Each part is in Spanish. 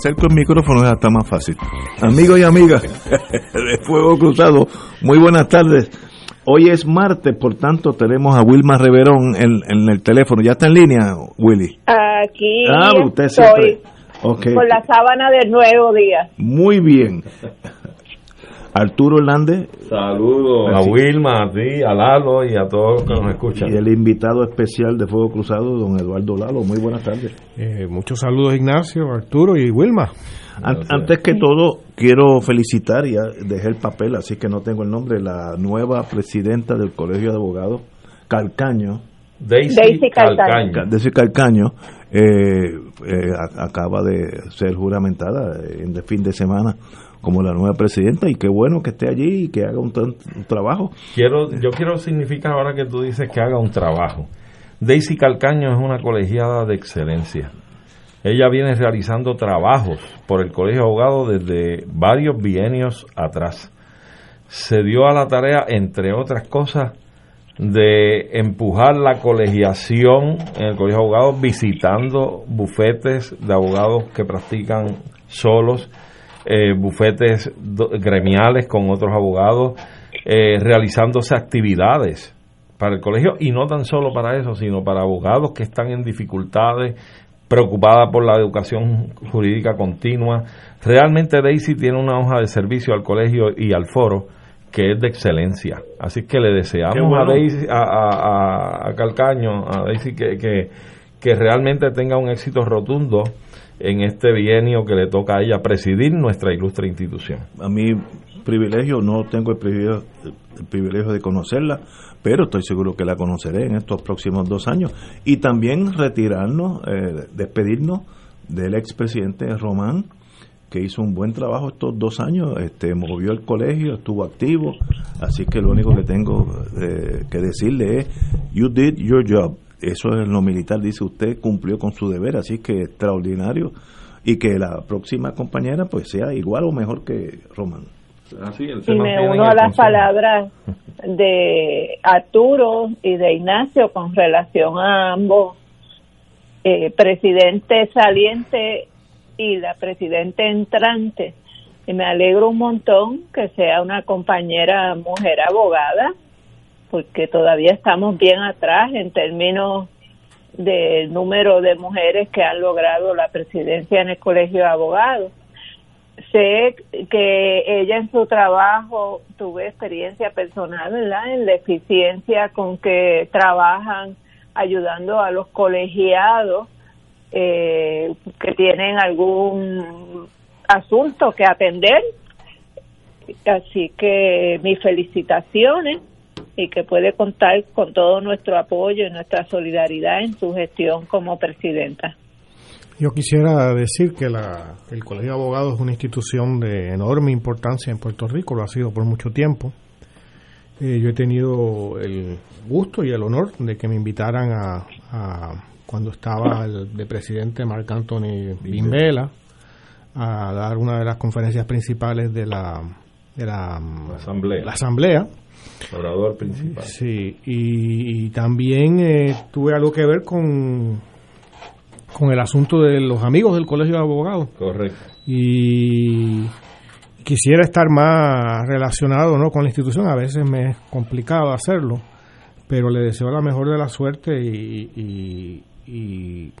Acerco el micrófono ya está más fácil. Amigos y amigas de Fuego Cruzado, muy buenas tardes. Hoy es martes, por tanto tenemos a Wilma Reverón en, en el teléfono. ¿Ya está en línea, Willy? Aquí Ah, usted estoy siempre. Ok. con la sábana del nuevo día. Muy bien. Arturo Hernández Saludos a Así. Wilma, a ti, a Lalo y a todos los que nos escuchan. y el invitado especial de Fuego Cruzado, don Eduardo Lalo. Muy buenas tardes. Eh, muchos saludos Ignacio, Arturo y Wilma. An- Antes que todo, quiero felicitar, ya dejé el papel, así que no tengo el nombre, la nueva presidenta del Colegio de Abogados, Calcaño, Daisy, Daisy Calcaño. Ese Calcaño, eh, eh, a- acaba de ser juramentada en el fin de semana como la nueva presidenta y qué bueno que esté allí y que haga un, un trabajo. Quiero, yo quiero significar ahora que tú dices que haga un trabajo. Daisy Calcaño es una colegiada de excelencia. Ella viene realizando trabajos por el Colegio de Abogados desde varios bienios atrás. Se dio a la tarea, entre otras cosas, de empujar la colegiación en el Colegio de Abogados, visitando bufetes de abogados que practican solos, eh, bufetes gremiales con otros abogados, eh, realizándose actividades para el colegio y no tan solo para eso, sino para abogados que están en dificultades, preocupada por la educación jurídica continua. Realmente Daisy tiene una hoja de servicio al colegio y al foro que es de excelencia. Así que le deseamos bueno. a Daisy, a, a- a- a Calcaño, a Daisy que, que, que realmente tenga un éxito rotundo en este bienio que le toca a ella presidir nuestra ilustre institución. A mí privilegio, no tengo el privilegio, el privilegio de conocerla, pero estoy seguro que la conoceré en estos próximos dos años. Y también retirarnos, eh, despedirnos del expresidente Román, que hizo un buen trabajo estos dos años, este, movió el colegio, estuvo activo, así que lo único que tengo eh, que decirle es, you did your job. Eso es lo militar, dice usted, cumplió con su deber, así que extraordinario. Y que la próxima compañera pues sea igual o mejor que Román. Así, él se Y me uno a las palabras de Arturo y de Ignacio con relación a ambos eh, presidente saliente y la presidente entrante. Y me alegro un montón que sea una compañera mujer abogada, porque todavía estamos bien atrás en términos del número de mujeres que han logrado la presidencia en el Colegio de Abogados sé que ella en su trabajo tuve experiencia personal. En la eficiencia con que trabajan ayudando a los colegiados eh, que tienen algún asunto que atender. Así que mis felicitaciones y que puede contar con todo nuestro apoyo y nuestra solidaridad en su gestión como presidenta. Yo quisiera decir que la, el Colegio de Abogados es una institución de enorme importancia en Puerto Rico, lo ha sido por mucho tiempo. Eh, yo he tenido el gusto y el honor de que me invitaran a, a- cuando estaba el de presidente Marc Anthony Bimbela a dar una de las conferencias principales de la, de la, La asamblea, la asamblea orador principal. Sí, y, y también eh, tuve algo que ver con, con el asunto de los amigos del Colegio de Abogados. Correcto. Y quisiera estar más relacionado ¿no? con la institución, a veces me es complicado hacerlo, pero le deseo la mejor de la suerte y, y- y-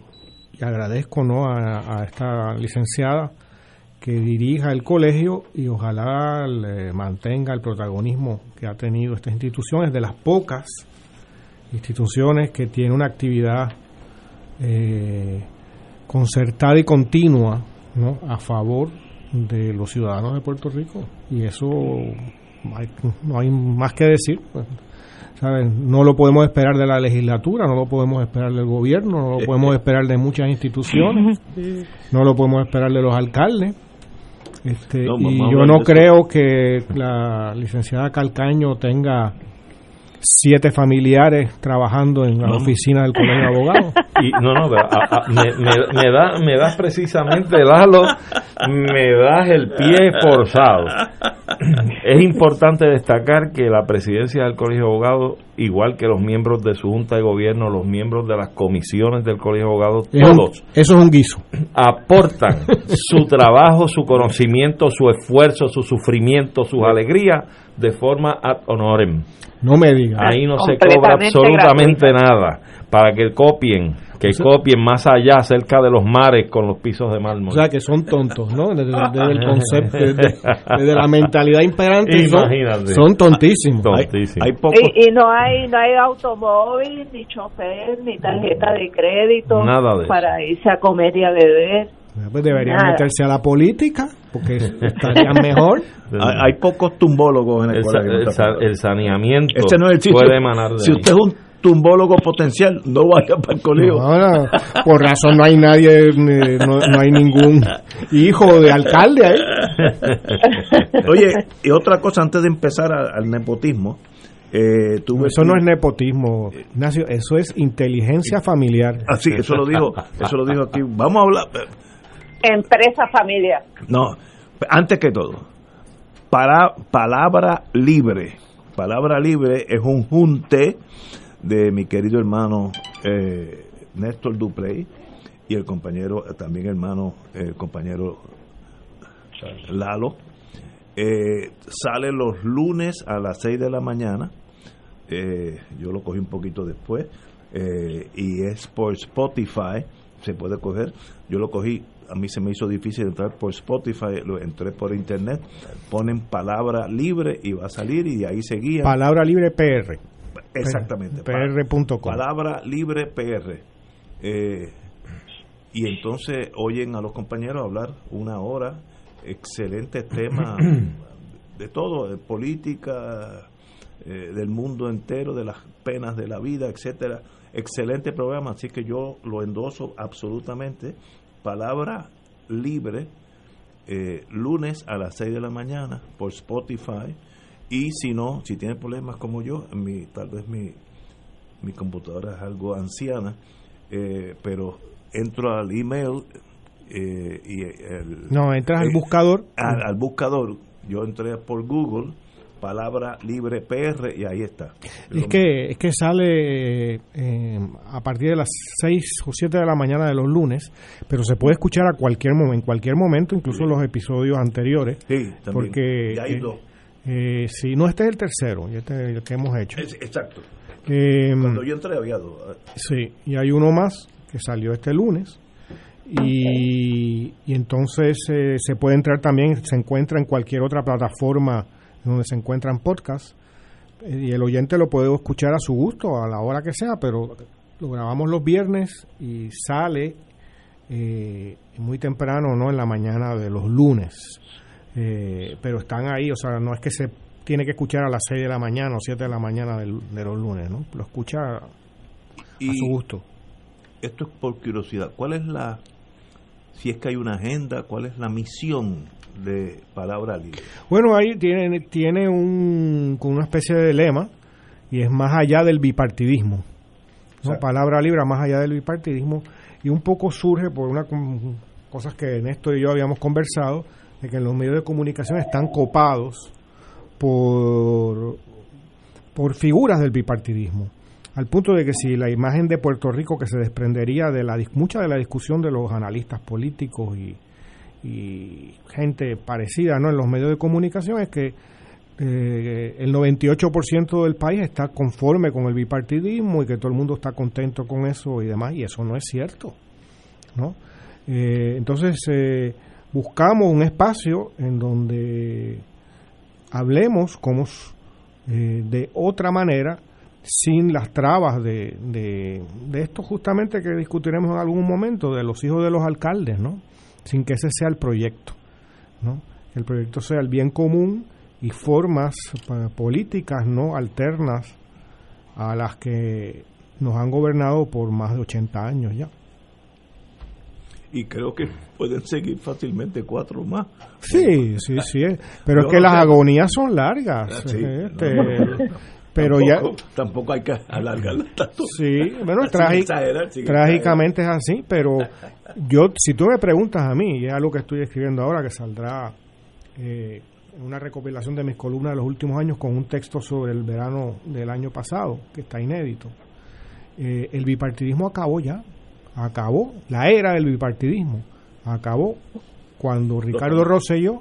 y agradezco ¿no? a, a esta licenciada que dirija el colegio y ojalá le mantenga el protagonismo que ha tenido esta institución. Es de las pocas instituciones que tiene una actividad eh, concertada y continua ¿no? a favor de los ciudadanos de Puerto Rico y eso no hay más que decir. Pues, no lo podemos esperar de la legislatura, no lo podemos esperar del gobierno, no lo podemos esperar de muchas instituciones, no lo podemos esperar de los alcaldes. Este, y yo no creo que la licenciada Calcaño tenga siete familiares trabajando en la oficina del colegio de abogados. Y, no, no, me, da, me das precisamente, Lalo, me das el pie forzado. Es importante destacar que la presidencia del colegio de abogados, igual que los miembros de su junta de gobierno, los miembros de las comisiones del colegio de abogados, todos. eso es un guiso. Aportan su trabajo, su conocimiento, su esfuerzo, su sufrimiento, sus alegrías de forma ad honorem. No me digas. Ahí no se cobra absolutamente nada para que copien, que copien más allá, cerca de los mares con los pisos de mármol. O sea, que son tontos, ¿no? Desde, el concepto, desde, la mentalidad imperante, son, tontísimos. y, no hay no hay automóvil, ni chofer, ni tarjeta de crédito Nada para irse a comer y a beber. Pues deberían meterse a la política, porque estarían mejor. hay, pocos tumbólogos en el, el, el saneamiento este no es el puede emanar de Si usted es un tumbólogo potencial, no vaya para el colegio. por razón no hay nadie, no, hay ningún hijo de alcalde ahí. Oye, y otra cosa antes de empezar al nepotismo. Eh, eso no es nepotismo, Ignacio, eso es inteligencia familiar. Así, ah, eso lo dijo, eso lo dijo aquí. Vamos a hablar. Empresa familiar. No, antes que todo, para, palabra libre. Palabra libre es un junte de mi querido hermano eh, Néstor Duprey y el compañero, también hermano, el compañero Lalo. Eh, sale los lunes a las 6 de la mañana. Eh, yo lo cogí un poquito después. y es por Spotify. Se puede coger. Yo lo cogí. A mí se me hizo difícil entrar por Spotify. Lo entré por internet. Ponen palabra libre y va a salir. Y de ahí seguía. Palabra libre PR. Exactamente. PR.com. Palabra libre PR. Eh, y entonces oyen a los compañeros hablar una hora, excelente tema de todo, de política, eh, del mundo entero, de las penas de la vida, etcétera. Excelente programa, así que yo lo endoso absolutamente. Palabra libre, eh, lunes a las 6 de la mañana por Spotify. Y si no, si tiene problemas como yo, mi, tal vez mi, mi computadora es algo anciana, eh, pero entro al email eh, y el, no entras al buscador. al, buscador. Yo entré por Google palabra libre PR y ahí está es que es que sale a partir de las 6 o 7 de la mañana de los lunes pero se puede escuchar a cualquier momento en cualquier momento incluso los episodios anteriores sí también. porque ya hay dos eh, sí, no, este es el tercero, este el que hemos hecho. exacto. Eh, Cuando yo entré había dos. Sí, y hay uno más que salió este lunes. Y, y entonces eh, se puede entrar también, se encuentra en cualquier otra plataforma donde se encuentran podcasts. Eh, y el oyente lo puede escuchar a su gusto, a la hora que sea, pero lo grabamos los viernes y sale muy temprano, ¿no? En la mañana de los lunes. Eh, pero están ahí, o sea, no es que se tiene que escuchar a las 6 de la mañana o 7 de la mañana de los lunes, ¿no? Lo escucha a su gusto. Esto es por curiosidad. ¿Cuál es la, si es que hay una agenda, cuál es la misión de Palabra Libre? Bueno, ahí tiene, tiene un, una especie de lema y es más allá del bipartidismo. ¿no? Palabra Libre, más allá del bipartidismo. Y un poco surge por una cosas que Néstor y yo habíamos conversado de que los medios de comunicación están copados por, por figuras del bipartidismo, al punto de que si la imagen de Puerto Rico que se desprendería de la mucha de la discusión de los analistas políticos y, gente parecida ¿no? en los medios de comunicación es que eh, el 98% del país está conforme con el bipartidismo y que todo el mundo está contento con eso y demás, y eso no es cierto. ¿no? Eh, entonces, eh, buscamos un espacio en donde hablemos como eh, de otra manera sin las trabas de, de, esto justamente que discutiremos en algún momento de los hijos de los alcaldes, ¿no? Sin que ese sea el proyecto, ¿no? El proyecto sea el bien común y formas políticas no alternas a las que nos han gobernado por más de 80 años ya. Y creo que pueden seguir fácilmente cuatro más. Sí, sí, sí. Pero es que las agonías son largas. Ah, este, pero ya tampoco hay que alargarla tanto. Sí, bueno, trágicamente es así, pero yo si tú me preguntas a mí, y es algo que estoy escribiendo ahora que saldrá eh, una recopilación de mis columnas de los últimos años con un texto sobre el verano del año pasado, que está inédito. Eh, el bipartidismo acabó ya, acabó, la era del bipartidismo acabó cuando Ricardo Rosselló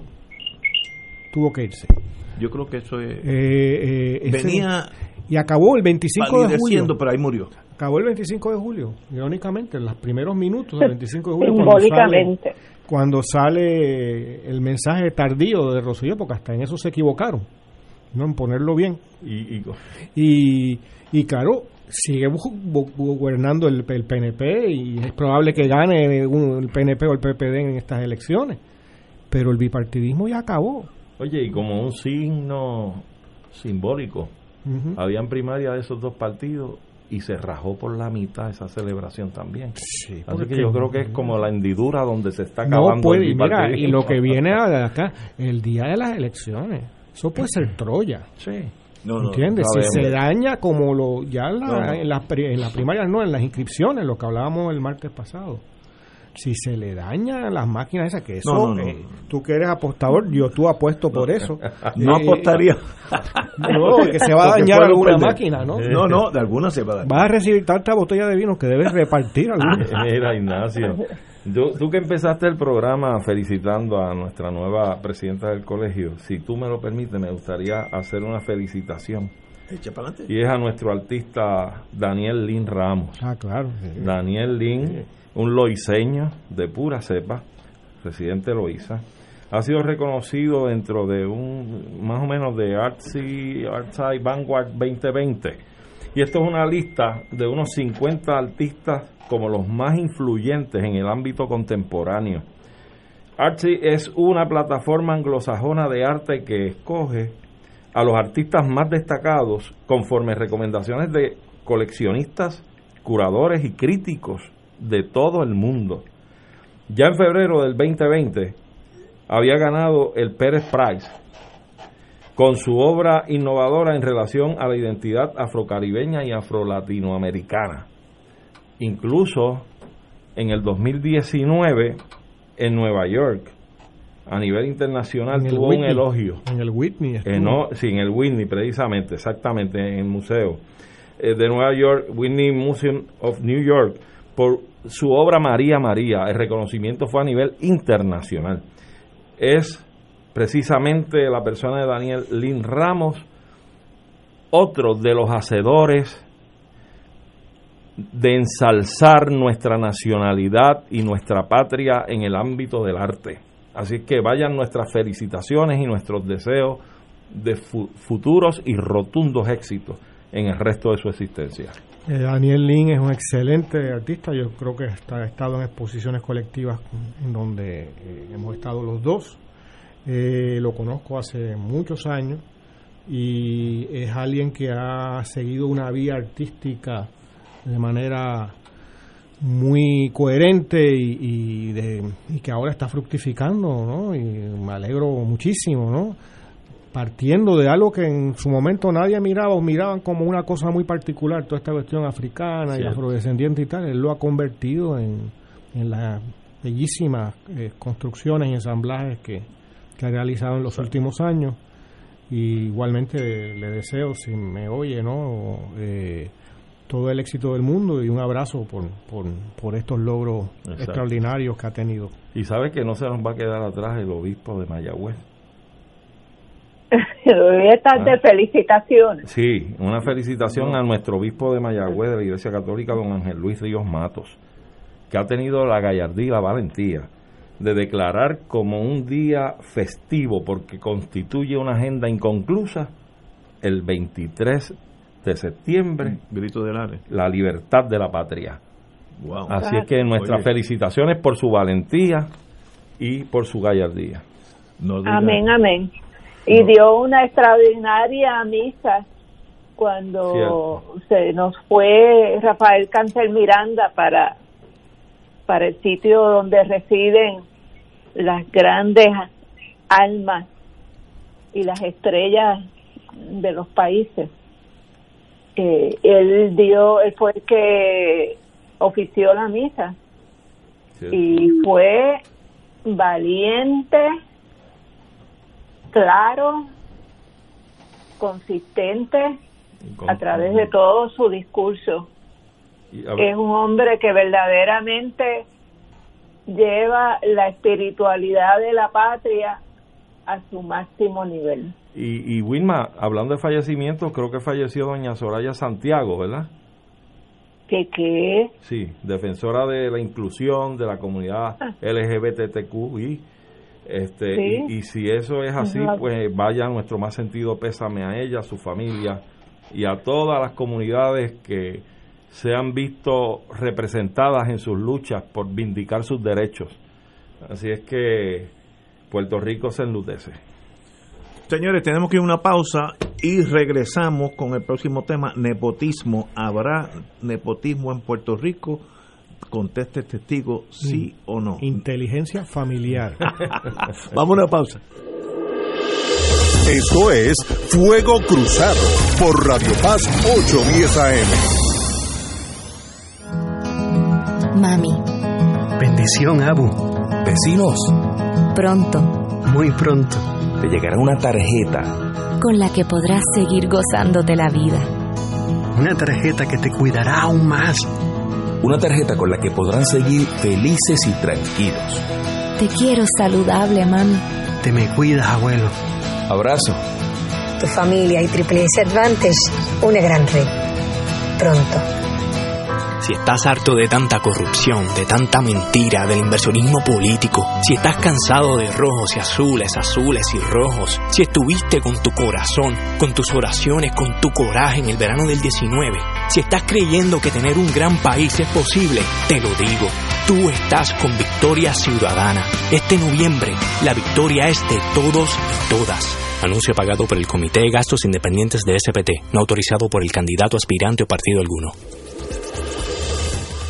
tuvo que irse. Yo creo que eso es... Eh, eh, venía... Y acabó el 25 de julio. pero ahí murió. Acabó el 25 de julio, irónicamente, en los primeros minutos del 25 de julio. Simbólicamente cuando sale el mensaje tardío de Rosselló, porque hasta en eso se equivocaron, no en ponerlo bien. Y, y, y, claro, sigue gobernando el, el, PNP y es probable que gane el PNP o el PPD en estas elecciones. Pero el bipartidismo ya acabó. Oye, y como un signo simbólico, habían primaria de esos dos partidos y se rajó por la mitad esa celebración también. Sí, Así que yo creo que es como la hendidura donde se está acabando no puede, mira, y lo que viene acá, el día de las elecciones, eso puede ser Troya. Sí. No, ¿Entiendes? si se daña como lo ya en, la, en, la, en la primaria, no, en las inscripciones, lo que hablábamos el martes pasado si se le daña las máquinas esas, que eso, eh, tú que eres apostador, yo tú apuesto por eso. no apostaría. No, que se va a dañar alguna máquina, ¿no? No, no, de alguna se va a dañar. Vas a recibir tanta botella de vino que debes repartir alguna. Mira, Ignacio, tú que empezaste el programa felicitando a nuestra nueva presidenta del colegio, si tú me lo permites, me gustaría hacer una felicitación. Y es a nuestro artista Daniel Lin Ramos. Ah, claro. Daniel Lin un loiseño de pura cepa, residente de Loiza, ha sido reconocido dentro de un más o menos de Artsy, Artsy Vanguard 2020. Y esto es una lista de unos 50 artistas como los más influyentes en el ámbito contemporáneo. Artsy es una plataforma anglosajona de arte que escoge a los artistas más destacados conforme recomendaciones de coleccionistas, curadores y críticos de todo el mundo. Ya en febrero del 2020 había ganado el Pérez Prize con su obra innovadora en relación a la identidad afrocaribeña y afrolatinoamericana. Incluso en el 2019 en Nueva York a nivel internacional tuvo un elogio. En el Whitney. Eh, no, sí, en el Whitney precisamente, exactamente, en el museo eh, de Nueva York, Whitney Museum of New York, por su obra María María. El reconocimiento fue a nivel internacional. Es precisamente la persona de Daniel Lin Ramos, otro de los hacedores de ensalzar nuestra nacionalidad y nuestra patria en el ámbito del arte. Así que vayan nuestras felicitaciones y nuestros deseos de futuros y rotundos éxitos en el resto de su existencia. Eh, Daniel Lin es un excelente artista, yo creo que ha estado en exposiciones colectivas en donde eh, hemos estado los dos. Eh, lo conozco hace muchos años y es alguien que ha seguido una vía artística de manera muy coherente y, y que ahora está fructificando, ¿no? Y me alegro muchísimo, ¿no? Partiendo de algo que en su momento nadie miraba o miraban como una cosa muy particular, toda esta cuestión africana y afrodescendiente y tal, él lo ha convertido en, en las bellísimas eh, construcciones y ensamblajes que, ha realizado en los últimos años. Y igualmente le deseo, si me oye, ¿no? Eh, todo el éxito del mundo y un abrazo por, por, por estos logros extraordinarios que ha tenido. Y sabe que no se nos va a quedar atrás el obispo de Mayagüez Estas de ah. felicitaciones. Sí, una felicitación a nuestro obispo de Mayagüez de la Iglesia Católica, don Ángel Luis Ríos Matos, que ha tenido la gallardía y la valentía de declarar como un día festivo, porque constituye una agenda inconclusa, el 23 de septiembre, grito del la libertad de la patria. Así es que nuestras felicitaciones por su valentía y por su gallardía. amén, amén. Y dio una extraordinaria misa cuando se nos fue Rafael Cáncer Miranda para para el sitio donde residen las grandes almas y las estrellas de los países. Eh, él dio, él fue el que ofició la misa y fue valiente, claro, consistente a través de todo su discurso. Es un hombre que verdaderamente lleva la espiritualidad de la patria a su máximo nivel. Y, y Wilma, hablando de fallecimientos, creo que falleció doña Soraya Santiago, ¿verdad? ¿Qué qué? Sí, defensora de la inclusión de la comunidad ah. LGBTQI. Este, y, y, si eso es así, pues vaya nuestro más sentido pésame a ella, a su familia y a todas las comunidades que se han visto representadas en sus luchas por vindicar sus derechos. Así es que Puerto Rico se enlutece. Señores, tenemos que ir a una pausa y regresamos con el próximo tema, nepotismo. ¿Habrá nepotismo en Puerto Rico? Conteste testigo, sí o no. Inteligencia familiar. Vamos a una pausa. Esto es Fuego Cruzado por Radio Paz 810 AM. Mami. Bendición, Abu. Vecinos. Pronto. Muy pronto. Te llegará una tarjeta. Con la que podrás seguir gozándote la vida. Una tarjeta que te cuidará aún más. Una tarjeta con la que podrán seguir felices y tranquilos. Te quiero saludable, mami. Te me cuidas, abuelo. Abrazo. Tu familia y Triple S Advantage, una gran red. Pronto. Si estás harto de tanta corrupción, de tanta mentira, del inversionismo político, si estás cansado de rojos y azules, azules y rojos, si estuviste con tu corazón, con tus oraciones, con tu coraje en el verano del 19, si estás creyendo que tener un gran país es posible, te lo digo, tú estás con Victoria Ciudadana. Este noviembre, la victoria es de todos y todas. Anuncio pagado por el Comité de Gastos Independientes de SPT, no autorizado por el candidato aspirante o partido alguno.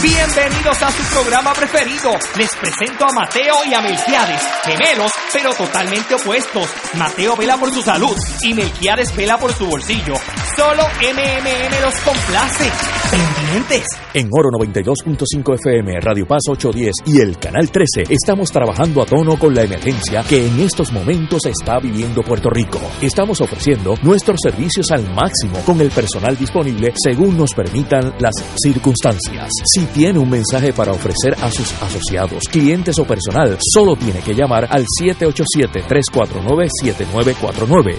Bienvenidos a su programa preferido. Les presento a Mateo y a Melquiades, gemelos, pero totalmente opuestos. Mateo vela por su salud y Melquiades vela por su bolsillo. Solo MMM los complace. Pendientes. En Oro 92.5 FM, Radio Paz 810 y el Canal 13 estamos trabajando a tono con la emergencia que en estos momentos está viviendo Puerto Rico. Estamos ofreciendo nuestros servicios al máximo con el personal disponible según nos permitan las circunstancias. Si tiene un mensaje para ofrecer a sus asociados, clientes o personal, solo tiene que llamar al 787-349-7949,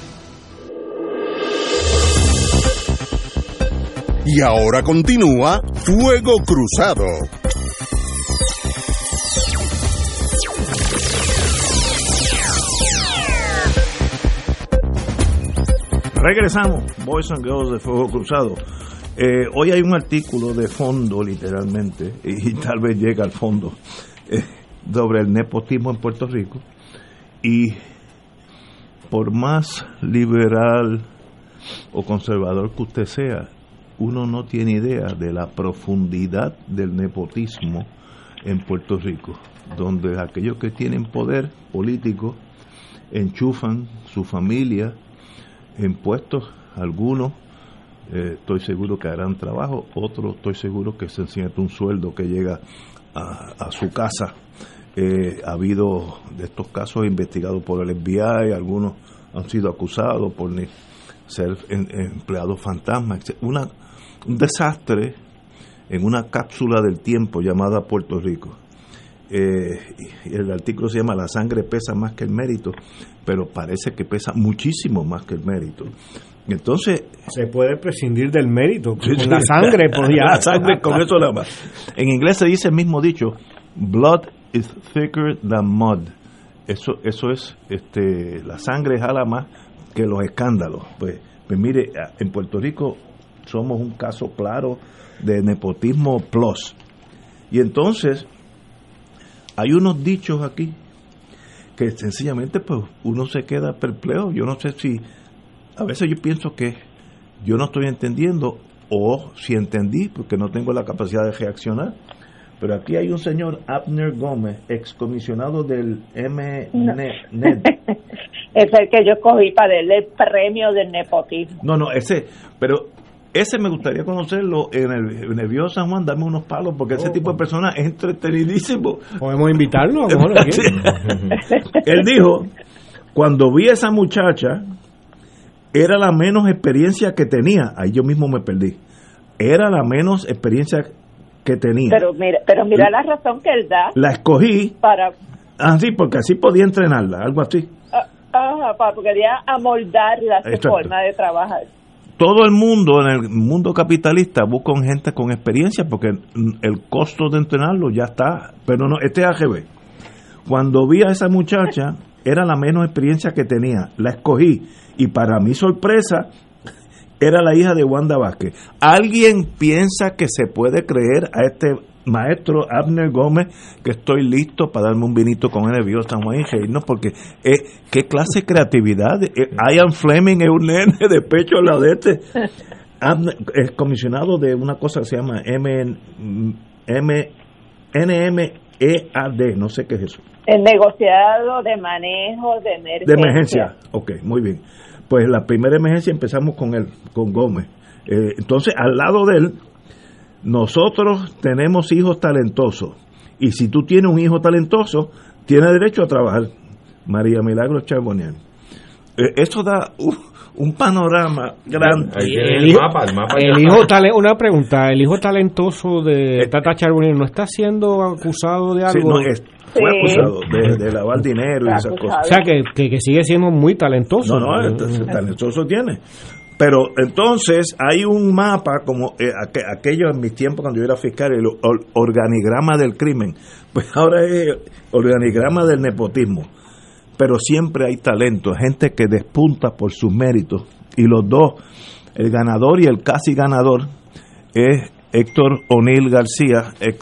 Y ahora continúa Fuego Cruzado. Regresamos, Boys and Girls de Fuego Cruzado. Eh, hoy hay un artículo de fondo, literalmente, y, tal vez llega al fondo, eh, sobre el nepotismo en Puerto Rico. Y por más liberal o conservador que usted sea, uno no tiene idea de la profundidad del nepotismo en Puerto Rico, donde aquellos que tienen poder político enchufan su familia en puestos, algunos eh, estoy seguro que harán trabajo, otros estoy seguro que sencillamente un sueldo que llega a, su casa. Eh, ha habido de estos casos investigados por el FBI, algunos han sido acusados por ser en- empleados fantasmas, una, un desastre en una cápsula del tiempo llamada Puerto Rico. Eh, el artículo se llama La sangre pesa más que el mérito, pero parece que pesa muchísimo más que el mérito. Entonces, Se puede prescindir del mérito. Con la sangre, pues ya. La sangre, con eso nada más. En inglés se dice el mismo dicho, blood is thicker than mud. Eso, eso es, este, la sangre jala más que los escándalos. Pues, pues mire, en Puerto Rico somos un caso claro de nepotismo plus. Y entonces, hay unos dichos aquí que sencillamente pues uno se queda perplejo. Yo no sé si, a veces yo pienso que yo no estoy entendiendo o si entendí porque no tengo la capacidad de reaccionar. Pero aquí hay un señor, Abner Gómez, excomisionado del MNED. Es el que yo cogí para darle el premio del nepotismo. No, no, ese, pero ese me gustaría conocerlo en el, en el San Juan, darme unos palos, porque ese tipo de persona es entretenidísimo. Podemos invitarlo, a lo mejor. Él dijo, cuando vi a esa muchacha, era la menos experiencia que tenía. Ahí yo mismo me perdí. Era la menos experiencia que tenía. Pero mira, pero mira la razón que él da La escogí para, así, porque así podía entrenarla, algo así. ah, ah, para quería amoldarla su forma de trabajar. Todo el mundo en el mundo capitalista busca gente con experiencia porque el costo de entrenarlo ya está. Pero no, este es AGB. Cuando vi a esa muchacha, era la menos experiencia que tenía. La escogí y para mi sorpresa, era la hija de Wanda Vázquez. ¿Alguien piensa que se puede creer a este maestro Abner Gómez que estoy listo para darme un vinito con de Bio San Juan y reírnos? Porque eh, qué clase de creatividad. Eh, Ian Fleming es un nene de pecho al lado de este. Abner- es comisionado de una cosa que se llama M, M, NMEAD, no sé qué es eso. El negociado de manejo de emergencia. De emergencia. Ok, muy bien. Pues la primera emergencia empezamos con él, con Gómez. Eh, entonces, al lado de él, nosotros tenemos hijos talentosos. Y si tú tienes un hijo talentoso, tienes derecho a trabajar. María Milagro Charbonian. Eh, eso da un, un panorama grande. Tiene El el, hijo- mapa, el mapa. El hijo tale- una pregunta, el hijo talentoso de Tata Charbonnier no está siendo acusado de Sí, algo. no, es- fue Sí. acusado de, de lavar dinero y esas acusado. cosas. o sea que, que, que sigue siendo muy talentoso. No, no, entonces, talentoso tiene. Pero entonces hay un mapa como eh, aqu- aquello en mis tiempos cuando yo era fiscal, el or- organigrama del crimen. Pues ahora es organigrama del nepotismo. Pero siempre hay talento, gente que despunta por sus méritos. Y los dos, el ganador y el casi ganador, es Héctor O'Neill García, ex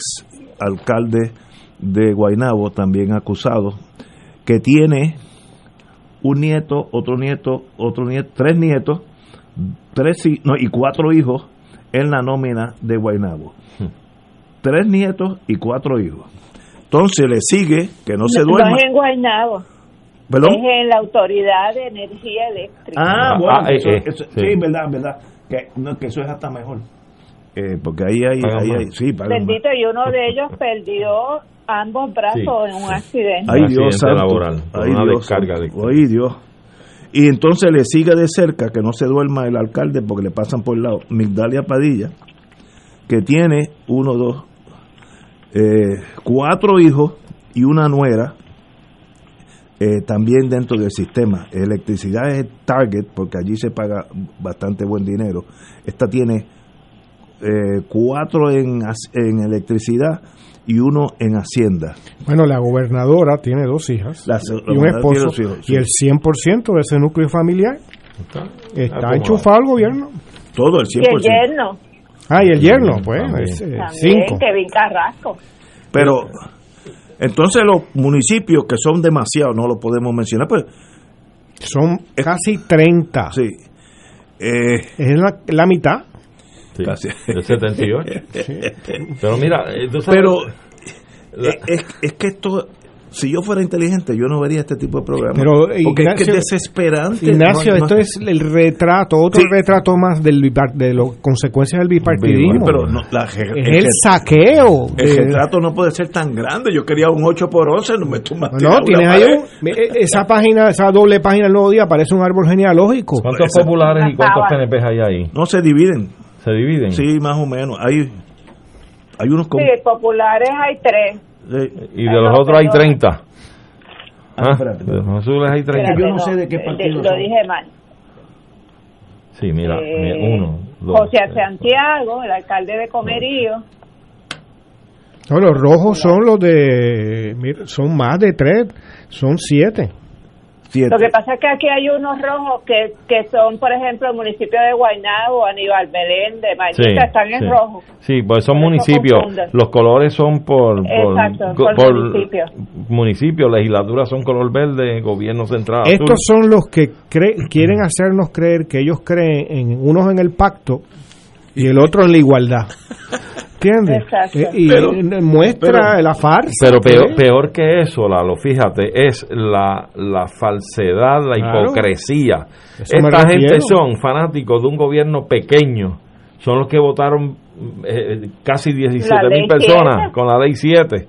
alcalde de Guaynabo, también acusado, que tiene un nieto, otro nieto, otro nieto, tres nietos, tres no, y cuatro hijos en la nómina de Guaynabo. Tres nietos y cuatro hijos. Entonces le sigue que no se No duerma. es en Guaynabo, ¿Perdón? es en la Autoridad de Energía Eléctrica. Ah, Ah, bueno, ah, eh, eso- eh, eso- sí. sí, verdad, verdad. Que, no, que eso es hasta mejor. Eh, porque ahí hay, ahí sí, más. Bendito, y uno de ellos perdió ambos brazos Sí, en un sí. accidente. Ay, Dios santo. laboral, Ay, una Dios descarga de- Ay, Dios. Y entonces le sigue de cerca, que no se duerma el alcalde porque le pasan por el lado, Migdalia Padilla, que tiene uno, dos, eh, cuatro hijos y una nuera, eh, también dentro del sistema. Electricidad es Target, porque allí se paga bastante buen dinero. Esta tiene eh, cuatro en, en electricidad y uno en Hacienda. Bueno, la gobernadora tiene dos hijas La- y un esposo. dos hijos, sí. Y el 100% de ese núcleo familiar Está, enchufado al gobierno. Todo el Y el 100%. yerno, Ah, y el yerno, pues, también. es, eh, también, cinco. Kevin Carrasco. Pero entonces los municipios que son demasiados, no lo podemos mencionar, pues Son casi 30. sí. Eh, Es la, la mitad. Sí, Casi. del 78. Pero mira, eh, tú sabes- pero la- es, es que esto si yo fuera inteligente, yo no vería este tipo de programas. Pero, porque Ignacio- es que es desesperante. Ignacio, No- no- esto es el retrato, otro retrato más del de las consecuencias del bipartidismo. Pero no, la- es el saqueo. El de- retrato no puede ser tan grande. Yo quería un 8 por 11 no me tumba no, tienes ahí un- e- esa página, esa doble página del Nuevo Día parece un árbol genealógico. ¿Cuántos populares y cuántos PNP hay ahí? No se dividen. ¿Se dividen? Sí, más o menos. Hay, hay unos con- Sí, populares hay tres. Y de los otros hay 30. Ah, espérate, de los azules hay 30. Espérate, no, Lo dije mal. Sí, mira, Eh, uno, dos. José Santiago, el alcalde de Comerío. No, los rojos son los de, mira, son más de tres, son siete. Lo que pasa es que aquí hay unos rojos que, que son, por ejemplo, el municipio de Guaynabo, Aníbal Belén, de Sí, Mayita, están en sí. rojo. Sí, pues son Por municipios. Los colores son por, por, Exacto, go- por municipio. municipio, legislaturas son color verde, gobierno central. azul. Estos son los que cre- quieren hacernos creer que ellos creen en unos en el pacto y el otro en la igualdad. ¿Entiendes? Eh, y Pero- muestra pero- la farsa. Pero peor, peor que eso, Lalo, fíjate, es la, la falsedad, la Claro. hipocresía. Esta gente son fanáticos de un gobierno pequeño, son los que votaron eh, casi 17 La mil personas 7. con la ley 7,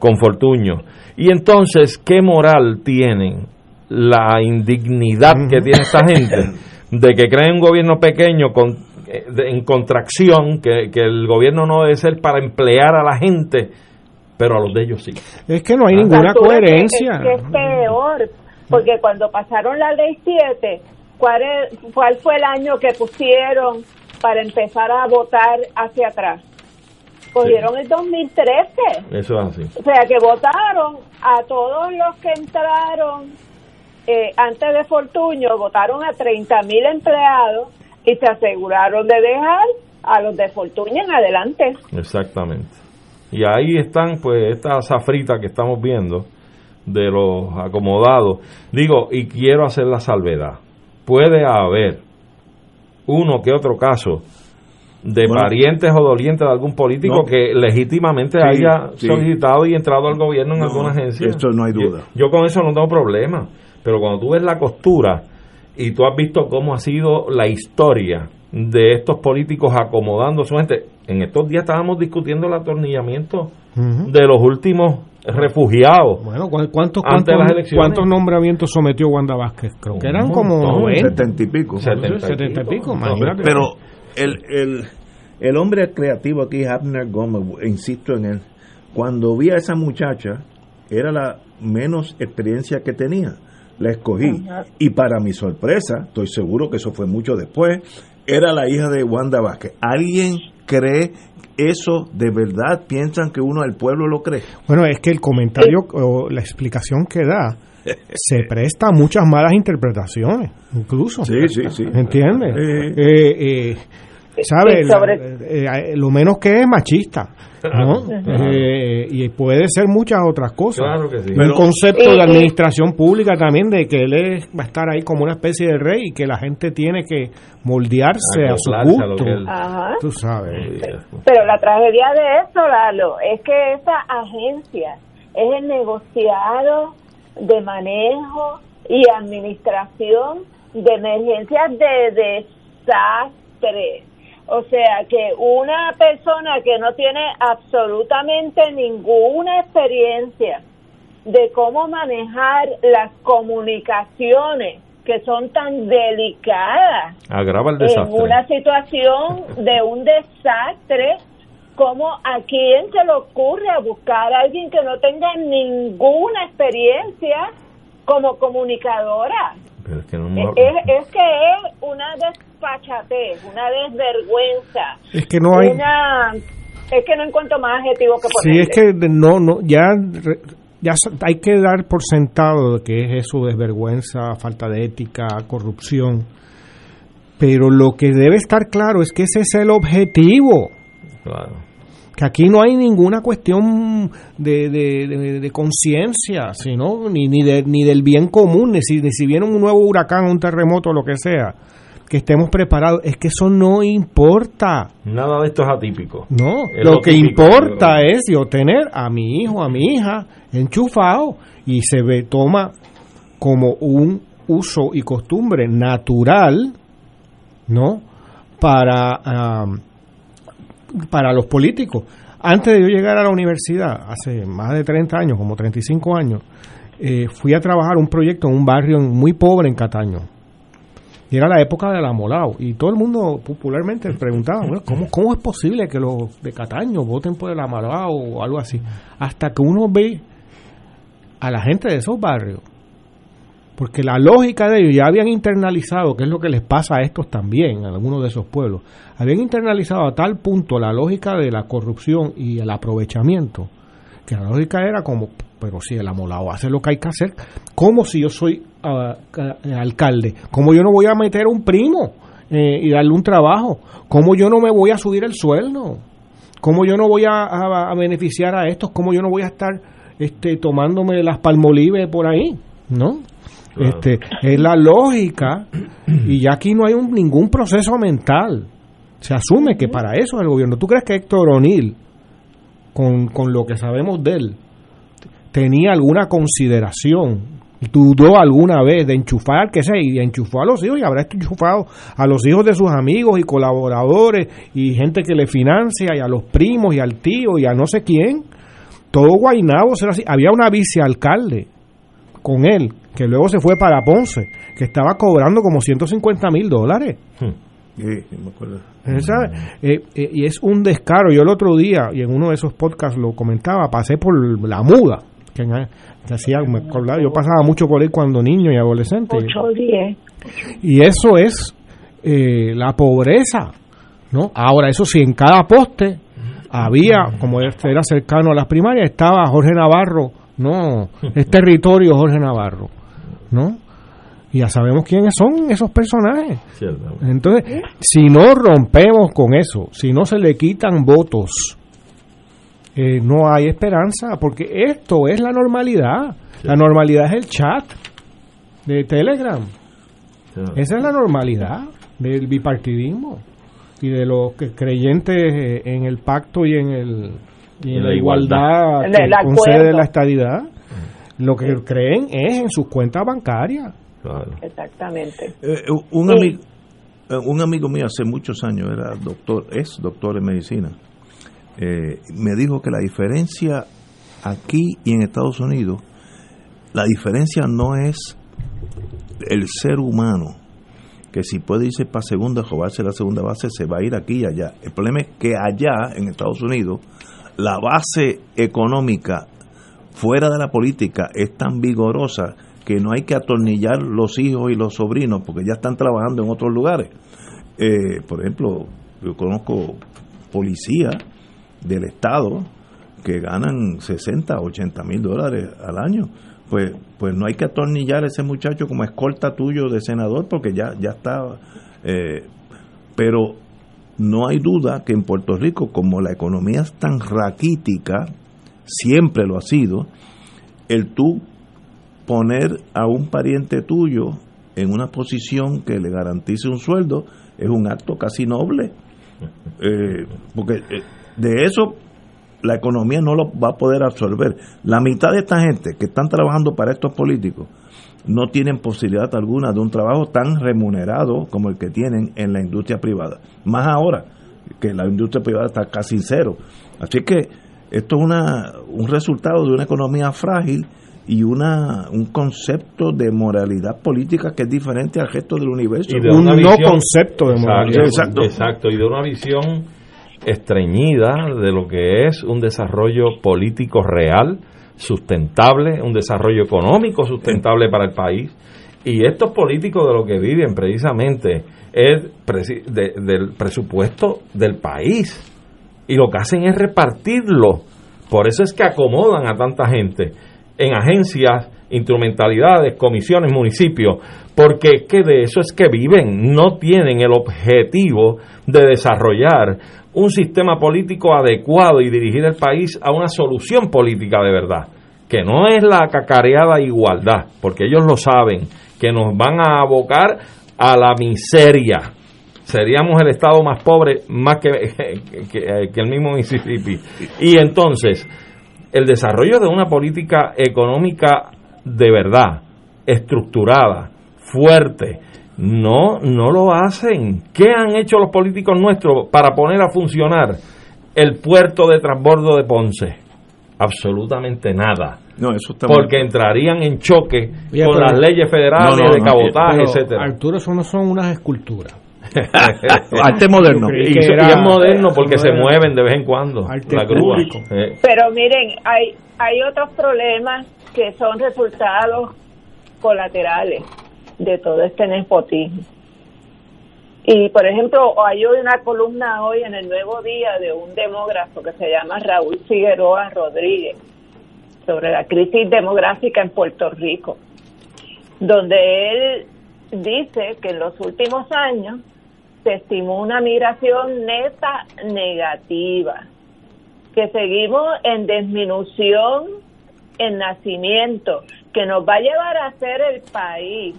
con Fortuño. Y entonces, ¿qué moral tienen? La indignidad que tiene esta gente de que creen un gobierno pequeño con, de- en contracción, que, que el gobierno no debe ser para emplear a la gente, pero a los de ellos sí. Es que no hay ninguna que- coherencia. Es, que es peor, porque cuando pasaron la ley 7, ¿cuál, es- ¿cuál fue el año que pusieron para empezar a votar hacia atrás? Cogieron el 2013. Eso es así. O sea, que votaron a todos los que entraron eh, antes de Fortuño, votaron a 30 mil empleados y se aseguraron de dejar a los de Fortuño en adelante. Exactamente. Y ahí están, pues, esta zafrita que estamos viendo de los acomodados. Digo, y quiero hacer la salvedad. Puede haber uno que otro caso de Bueno. parientes o dolientes de algún político No. que legítimamente Sí, haya sí. solicitado y entrado al gobierno en No, alguna agencia. esto no hay duda. Yo, yo con eso no tengo problema. Pero cuando tú ves la costura y tú has visto cómo ha sido la historia de estos políticos acomodando su gente, en estos días estábamos discutiendo el atornillamiento de los últimos refugiados. Bueno, ¿cu- ¿cuántos, Antes de cuántos, las elecciones. cuántos nombramientos sometió Wanda Vázquez? Creo que eran como montón, 90. setenta y pico. Setenta y pico, imagínate. Pero el, el, el hombre creativo aquí, Abner Gómez, insisto en él, cuando vi a esa muchacha, era la menos experiencia que tenía. La escogí. Y para mi sorpresa, estoy seguro que eso fue mucho después, era la hija de Wanda Vázquez. ¿Alguien cree eso de verdad? ¿Piensan que uno del pueblo lo cree? Bueno, es que el comentario o la explicación que da se presta a muchas malas interpretaciones, incluso. Sí, sí, sí. ¿Entiendes? Eh. Eh, eh, ¿Sabe? Sobre- La- eh, lo menos que es machista. ¿No? Eh, y puede ser muchas otras cosas. Claro que sí. Un Pero- concepto Eh, de eh. administración pública también de que él es- va a estar ahí como una especie de rey y que la gente tiene que moldearse a su a gusto. que él- Ajá. Tú sabes. Pero la tragedia de eso, Lalo, es que esa agencia es el negociado de manejo y administración de emergencias de desastre. O sea, que una persona que no tiene absolutamente ninguna experiencia de cómo manejar las comunicaciones que son tan delicadas Agrava el en desastre. una situación de un desastre, como a quién se le ocurre a buscar a alguien que no tenga ninguna experiencia como comunicadora. Pero es que no Es, hemos- es que es una despachatez, una desvergüenza. Es que no hay. Una, es que no encuentro más adjetivos que Sí, ponerle. es que no, no, ya, ya hay que dar por sentado que es eso, desvergüenza, falta de ética, corrupción. Pero lo que debe estar claro es que ese es el objetivo. Claro. Que aquí no hay ninguna cuestión de, de, de- de conciencia, sino ni, ni, de- ni del bien común, ni si, ni si viene un nuevo huracán, un terremoto, lo que sea. Que estemos preparados. Es que eso no importa. Nada de esto es atípico. No, Es lo, lo que típico, importa es yo tener a mi hijo, a mi hija enchufado y se ve, toma como un uso y costumbre natural, ¿no? Para, para los políticos. Antes de yo llegar a la universidad, hace más de 30 años, como 35 años, eh, fui a trabajar un proyecto en un barrio muy pobre en Cataño. Y era la época del amolao. Y todo el mundo popularmente preguntaba, bueno, ¿cómo, ¿cómo es posible que los de Cataño voten por el amolao o algo así? Hasta que uno ve a la gente de esos barrios. Porque la lógica de ellos ya habían internalizado, que es lo que les pasa a estos también, a algunos de esos pueblos, habían internalizado a tal punto la lógica de la corrupción y el aprovechamiento, que la lógica era como, pero si el amolado hace lo que hay que hacer, como si yo soy ca- alcalde, como yo no voy a meter a un primo eh, y darle un trabajo, como yo no me voy a subir el sueldo, cómo yo no voy a, a- a beneficiar a estos, cómo yo no voy a estar este, tomándome las palmolives por ahí, ¿no? Claro. Este, es la lógica y ya aquí no hay un, ningún proceso mental. Se asume que para eso es el gobierno. ¿Tú crees que Héctor O'Neill, con, con lo que sabemos de él, tenía alguna consideración, dudó alguna vez de enchufar, que sé, y enchufó a los hijos y habrá enchufado a los hijos de sus amigos y colaboradores y gente que le financia y a los primos y al tío y a no sé quién? Todo Guainabo será así. Había una vicealcalde con él, que luego se fue para Ponce, que estaba cobrando como 150 mil dólares. Sí, me acuerdo. ¿sabe? Eh, eh, y es un descaro. Yo el otro día, y en uno de esos podcasts lo comentaba, pasé por la muda. Que, en- que hacía, me acordaba, yo pasaba mucho por ahí cuando niño y adolescente. 8 o 10. Y eso es eh, la pobreza. ¿no? Ahora, eso sí, en cada poste había, como este era cercano a las primarias, estaba Jorge Navarro. No, es territorio Jorge Navarro. ¿no? Y ya sabemos quiénes son esos personajes. Entonces, si no rompemos con eso, si no se le quitan votos, eh, no hay esperanza, porque esto es la normalidad. La normalidad es el chat de Telegram. Esa es la normalidad del bipartidismo y de los que creyentes eh, en el pacto y en el y en la, igualdad, que el concede la estadidad. Lo que creen es en sus cuentas bancarias. Exactamente. Eh, un, Sí. amigo, eh, un amigo mío hace muchos años era doctor, es doctor en medicina. Eh, me dijo que la diferencia aquí y en Estados Unidos, la diferencia no es el ser humano, que si puede irse para segunda, robarse la segunda base, se va a ir aquí y allá. El problema es que allá, en Estados Unidos, la base económica fuera de la política es tan vigorosa que no hay que atornillar los hijos y los sobrinos porque ya están trabajando en otros lugares. Eh, por ejemplo, yo conozco policías del Estado que ganan 60, 80 mil dólares al año. Pues, pues no hay que atornillar a ese muchacho como escolta tuyo de senador porque ya, ya está. eh, pero no hay duda que en Puerto Rico, como la economía es tan raquítica, siempre lo ha sido, el tú poner a un pariente tuyo en una posición que le garantice un sueldo es un acto casi noble. Eh, porque eh, de eso la economía no lo va a poder absorber. La mitad de esta gente que están trabajando para estos políticos no tienen posibilidad alguna de un trabajo tan remunerado como el que tienen en la industria privada. Más ahora que la industria privada está casi en cero. Así que esto es una, un resultado de una economía frágil y una un concepto de moralidad política que es diferente al resto del universo. Y de una visión- concepto de moralidad. Exacto, exacto, y de una visión estreñida de lo que es un desarrollo político real, sustentable, un desarrollo económico sustentable para el país. Y estos políticos de lo que viven precisamente es de- del presupuesto del país. Y lo que hacen es repartirlo. Por eso es que acomodan a tanta gente en agencias, instrumentalidades, comisiones, municipios, porque es que de eso es que viven, no tienen el objetivo de desarrollar un sistema político adecuado y dirigir el país a una solución política de verdad, que no es la cacareada igualdad, porque ellos lo saben, que nos van a abocar a la miseria. Seríamos el estado más pobre más que, que, que el mismo Mississippi. Y entonces, el desarrollo de una política económica de verdad, estructurada, fuerte, no, no lo hacen. ¿Qué han hecho los políticos nuestros para poner a funcionar el puerto de transbordo de Ponce? Absolutamente nada. No, eso porque entrarían en choque con las leyes federales de cabotaje, etcétera. Arturo, eso no son unas esculturas. arte moderno. Y, es moderno porque se mueven de vez en cuando la grúa. Pero miren, hay, hay otros problemas que son resultados colaterales de todo este nepotismo. Y, por ejemplo, hay una columna hoy en el Nuevo Día de un demógrafo que se llama Raúl Figueroa Rodríguez sobre la crisis demográfica en Puerto Rico, donde él dice que en los últimos años se estimó una migración neta negativa, que seguimos en disminución en nacimiento, que nos va a llevar a ser el país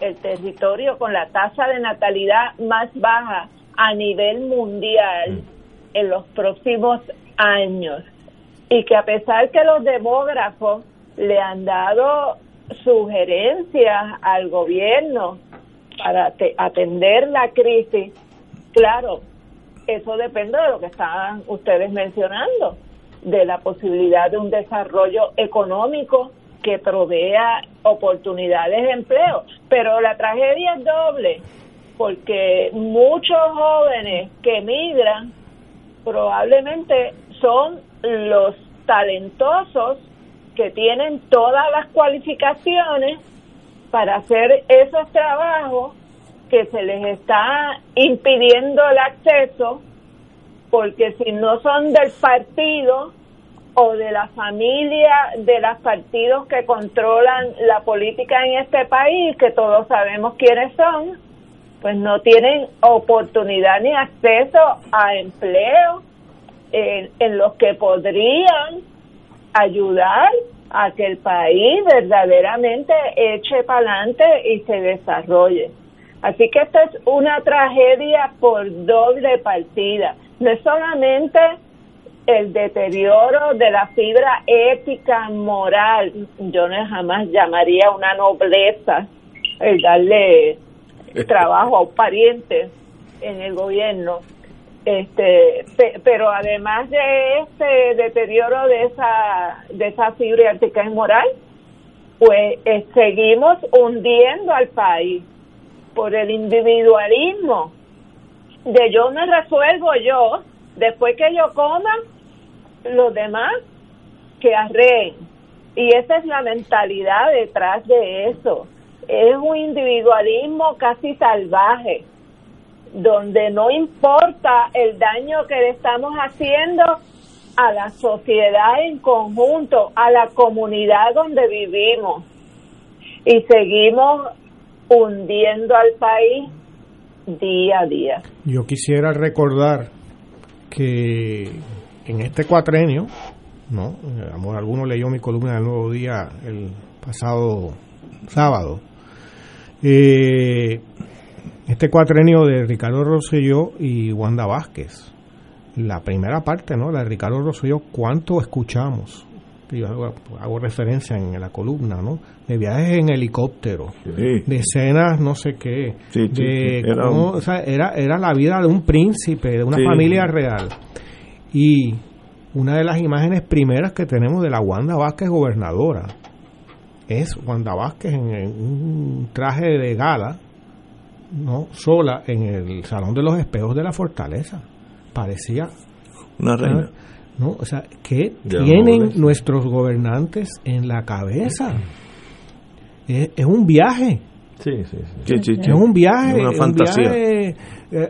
el territorio con la tasa de natalidad más baja a nivel mundial mm. en los próximos años y que a pesar que los demógrafos le han dado sugerencias al gobierno para atender la crisis, claro, eso depende de lo que estaban ustedes mencionando, de la posibilidad de un desarrollo económico que provea oportunidades de empleo. Pero la tragedia es doble, porque muchos jóvenes que emigran probablemente son los talentosos que tienen todas las cualificaciones para hacer esos trabajos que se les está impidiendo el acceso porque si no son del partido o de la familia de los partidos que controlan la política en este país, que todos sabemos quiénes son, pues no tienen oportunidad ni acceso a empleo en, en los que podrían ayudar a que el país verdaderamente eche para adelante y se desarrolle. Así que esto es una tragedia por doble partida. No es solamente el deterioro de la fibra ética, moral, yo no jamás llamaría una nobleza el darle trabajo a un pariente en el gobierno. Este, pero además de ese deterioro de esa de esa fibra ética y moral, pues eh, seguimos hundiendo al país por el individualismo de yo me resuelvo yo, después que yo coma, los demás que arreen. Y esa es la mentalidad detrás de eso. Es un individualismo casi salvaje, donde no importa el daño que le estamos haciendo a la sociedad en conjunto, a la comunidad donde vivimos. Y seguimos hundiendo al país día a día. Yo quisiera recordar que en este cuatrenio, ¿no? Alguno leyó mi columna del Nuevo Día el pasado sábado. Eh, este cuatrenio de Ricardo Rosselló y Wanda Vázquez. La primera parte, ¿no? La de Ricardo Rosselló, ¿cuánto escuchamos? hago, referencia en la columna, ¿no? De viajes en helicóptero, de escenas no sé qué, era, era, la vida de un príncipe, de una familia real. Y una de las imágenes primeras que tenemos de la Wanda Vázquez gobernadora es Wanda Vázquez en, un traje de gala, no sola en el salón de los espejos de la fortaleza. Parecía una reina. ¿no? O sea, ¿qué tienen nuestros gobernantes en la cabeza? Es, un viaje. Sí, sí, sí. Es un viaje. Una fantasía. Eh,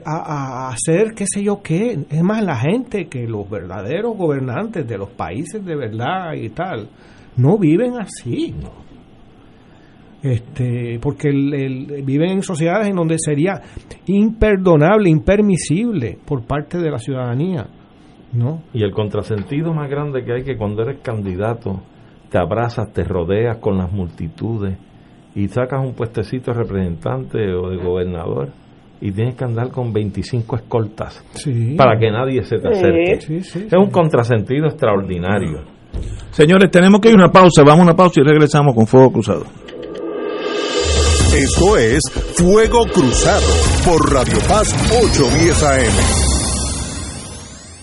a, a, hacer qué sé yo qué. Es más, la gente que los verdaderos gobernantes de los países de verdad y tal, no viven así. Este, porque el, viven en sociedades en donde sería imperdonable, impermisible por parte de la ciudadanía ¿no? Y el contrasentido más grande que hay que cuando eres candidato te abrazas, te rodeas con las multitudes y sacas un puestecito de representante o de gobernador y tienes que andar con 25 escoltas para que nadie se te acerque. es un contrasentido extraordinario. Señores, tenemos que ir a una pausa, vamos a una pausa y regresamos con Fuego Cruzado. Esto es Fuego Cruzado por Radio Paz 810 AM.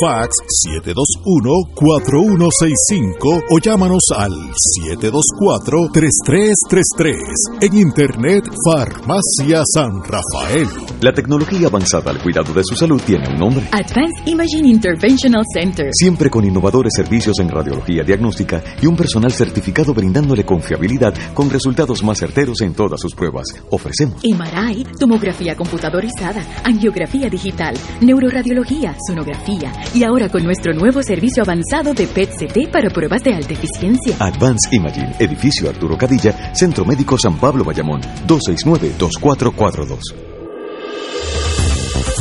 Fax 722 14165 o llámanos al 724-3333. En Internet, Farmacia San Rafael. La tecnología avanzada al cuidado de su salud tiene un nombre. Advanced Imaging Interventional Center. Siempre con innovadores servicios en radiología diagnóstica y un personal certificado brindándole confiabilidad con resultados más certeros en todas sus pruebas. Ofrecemos MRI, tomografía computadorizada, angiografía digital, neuroradiología, sonografía y ahora con nuestro nuevo servicio avanzado de PET-CT para pruebas de alta eficiencia. Advanced Imaging, edificio Arturo Cadilla, Centro Médico San Pablo Bayamón, 269-2442.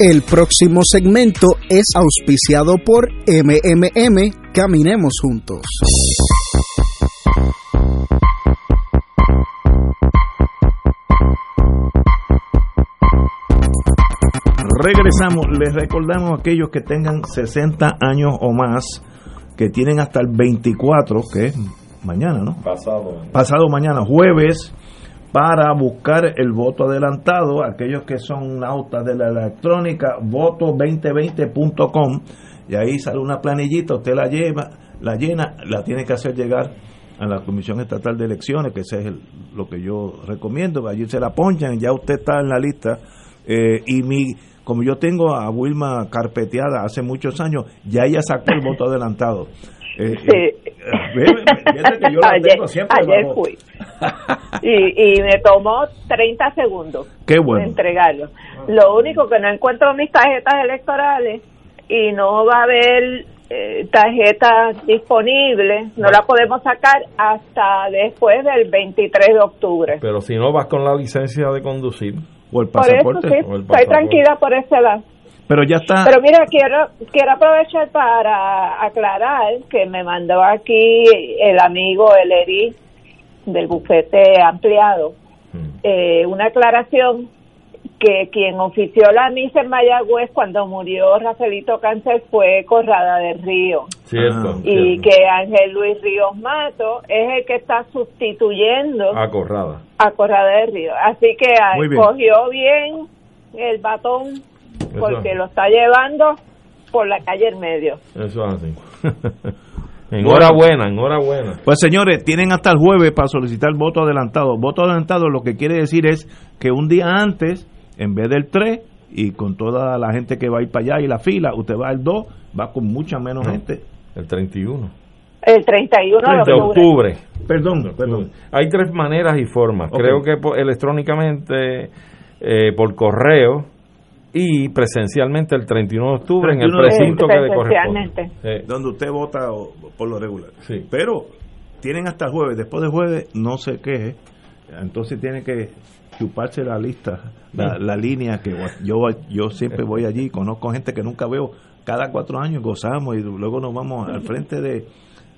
El próximo segmento es auspiciado por MMM Caminemos Juntos. Regresamos, les recordamos a aquellos que tengan 60 años o más, que tienen hasta el 24, que es mañana, ¿no? Pasado. Pasado mañana, jueves, para buscar el voto adelantado, aquellos que son nautas de la electrónica, voto2020.com, y ahí sale una planillita, usted la lleva, la llena, la tiene que hacer llegar a la Comisión Estatal de Elecciones, que ese es lo que yo recomiendo, allí se la ponchan, ya usted está en la lista, eh, y mi como yo tengo a Wilma carpeteada hace muchos años, ya ella sacó el voto adelantado. Eh, eh, ayer, fui. y, me tomó 30 segundos Qué bueno. entregarlo. Lo único que no encuentro mis tarjetas electorales y no va a haber eh, tarjetas disponibles, no la podemos sacar hasta después del 23 de octubre. Pero si no vas con la licencia de conducir o el pasaporte. Por eso, estoy tranquila por ese lado. Pero ya está. Pero mira, quiero quiero aprovechar para aclarar que me mandó aquí el amigo Eleri del bufete ampliado mm. eh, una aclaración que quien ofició la misa en Mayagüez cuando murió Rafaelito Cáncer fue Corrada del Río. Cierto. y que Ángel Luis Ríos Mato es el que está sustituyendo A Corrada. a Corrada del Río. Así que bien. cogió bien el batón porque lo está llevando por la calle en medio. Eso es así. enhorabuena, enhorabuena. Pues señores, tienen hasta el jueves para solicitar voto adelantado. Voto adelantado lo que quiere decir es que un día antes, en vez del 3, y con toda la gente que va a ir para allá y la fila, usted va al 2, va con mucha menos No, gente. El 31. El 31 de octubre. Perdón, perdón. Hay tres maneras y formas. Creo que electrónicamente, eh, por correo y presencialmente el 31 de octubre en el 31 de precinto que le Presencialmente. corresponde. donde usted vota o- por lo regular. Pero tienen hasta el jueves. Después del jueves, no sé qué. Entonces tiene que chuparse la lista, la, Sí. la línea que yo yo siempre voy allí, conozco gente que nunca veo. Cada cuatro años gozamos y luego nos vamos al frente de,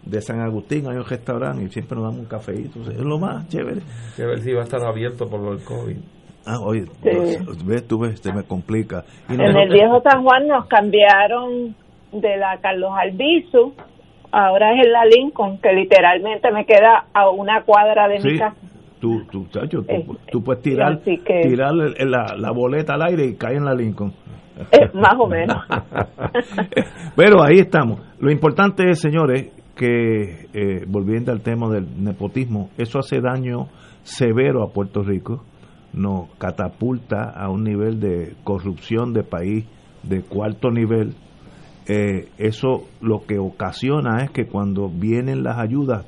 de San Agustín, hay un restaurante y siempre nos damos un cafeíto. Es lo más chévere. Ver si va a estar abierto por lo del COVID. Ah, oye, Sí. ves, tú ves, se me complica. Y En el viejo San Juan nos cambiaron de la Carlos Albizu, ahora es en la Lincoln, que literalmente me queda a una cuadra de mi casa. Tú, tú, chacho, tú, Eh, tú puedes tirar, que- la boleta al aire y cae en la Lincoln. Eh, más o menos. Pero ahí estamos. Lo importante es, señores, que eh, volviendo al tema del nepotismo, eso hace daño severo a Puerto Rico, nos catapulta a un nivel de corrupción de país de cuarto nivel. Eh, eso lo que ocasiona es que cuando vienen las ayudas,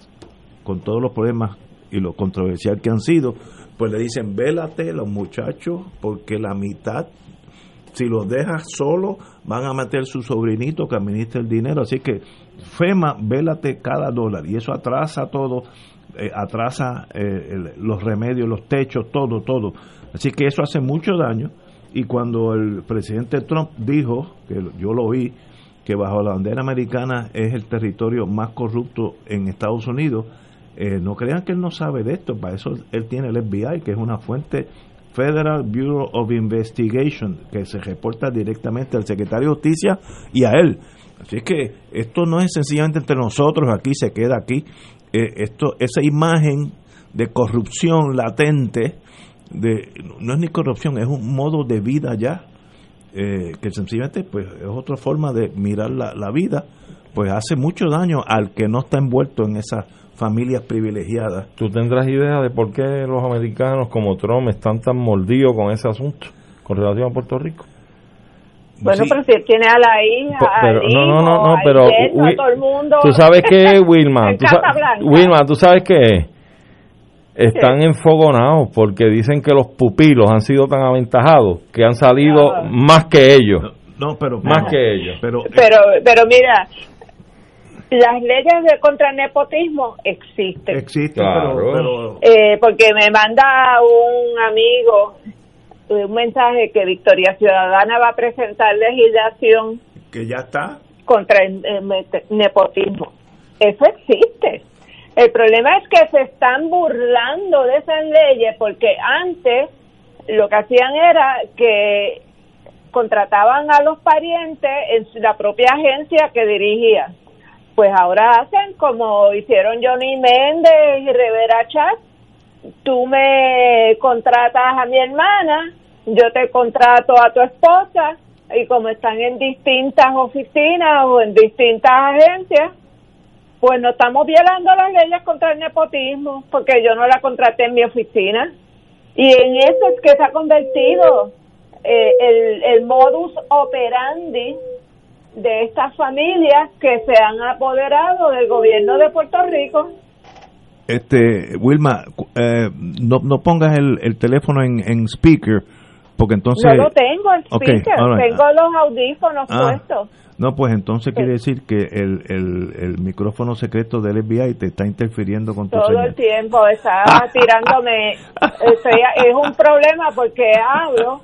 con todos los problemas y lo controversial que han sido, pues le dicen, vélate los muchachos, porque la mitad si los dejas solo, van a meter su sobrinito que administra el dinero. Así que, FEMA, vélate cada dólar. Y eso atrasa todo, eh, atrasa eh, los remedios, los techos, todo, todo. Así que eso hace mucho daño. Y cuando el presidente Trump dijo, que yo lo vi, que bajo la bandera americana es el territorio más corrupto en Estados Unidos, eh, no crean que él no sabe de esto, para eso él tiene el FBI, que es una fuente Federal Bureau of Investigation, que se reporta directamente al secretario de Justicia y a él. Así que esto no es sencillamente entre nosotros, aquí se queda aquí. Eh, esto, esa imagen de corrupción latente, de, no es ni corrupción, es un modo de vida ya, eh, que sencillamente pues es otra forma de mirar la, la vida, pues hace mucho daño al que no está envuelto en esas familias privilegiadas. ¿Tú tendrás idea de por qué los americanos como Trump están tan mordidos con ese asunto con relación a Puerto Rico? Bueno, Sí. pero si él tiene a la hija, Pe- pero- al no, no, hijo, no, no, al pero, yerno, a todo el mundo. ¿Tú sabes qué es, Wilma? ¿Tú sa-. Wilma, ¿tú sabes qué es? Están enfogonados porque dicen que los pupilos han sido tan aventajados que han salido Ah. más que ellos. No, pero más que ellos. Pero Pero, pero mira, las leyes de contra el nepotismo existen. existe, Claro. pero, pero Eh, porque me manda un amigo un mensaje que Victoria Ciudadana va a presentar legislación que ya está. contra el, nepotismo. Eso existe. El problema es que se están burlando de esas leyes porque antes lo que hacían era que contrataban a los parientes en la propia agencia que dirigía. Pues ahora hacen como hicieron Johnny Méndez y Rivera Chat. Tú me contratas a mi hermana, yo te contrato a tu esposa y como están en distintas oficinas o en distintas agencias, pues no estamos violando las leyes contra el nepotismo porque yo no la contraté en mi oficina. Y en eso es que se ha convertido eh, el, el modus operandi de estas familias que se han apoderado del gobierno de Puerto Rico. Este, Wilma, eh, no, no pongas el, el teléfono en speaker, porque entonces... no lo tengo en Ok, speaker, right. tengo los audífonos Ah, puestos. No, pues entonces quiere decir que el, el, el micrófono secreto del FBI te está interfiriendo con tu todo señal. el tiempo está tirándome es un problema porque hablo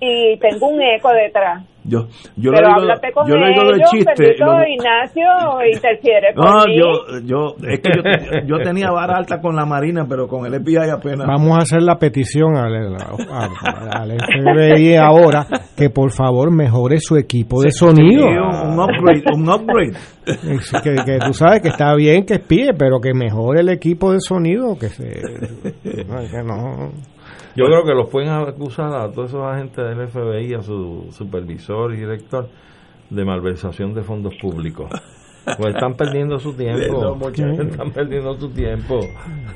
y tengo un eco detrás Yo, yo Pero lo digo, háblate con yo lo digo de ellos, chiste. bendito lo- Ignacio, interfiere no, yo, yo, es que yo, yo tenía vara alta con la Marina, pero con el FBI apenas. Vamos a hacer la petición al, al- al FBI ahora que por favor mejore su equipo de sonido. Sí, un, un upgrade, un upgrade. Es que, que tú sabes que está bien que espíe, pero que mejore el equipo de sonido, que se... Ay, que no. Yo creo que los pueden acusar a todos esos agentes del FBI, a su supervisor y director, de malversación de fondos públicos. Pues están perdiendo su tiempo. Están perdiendo su tiempo.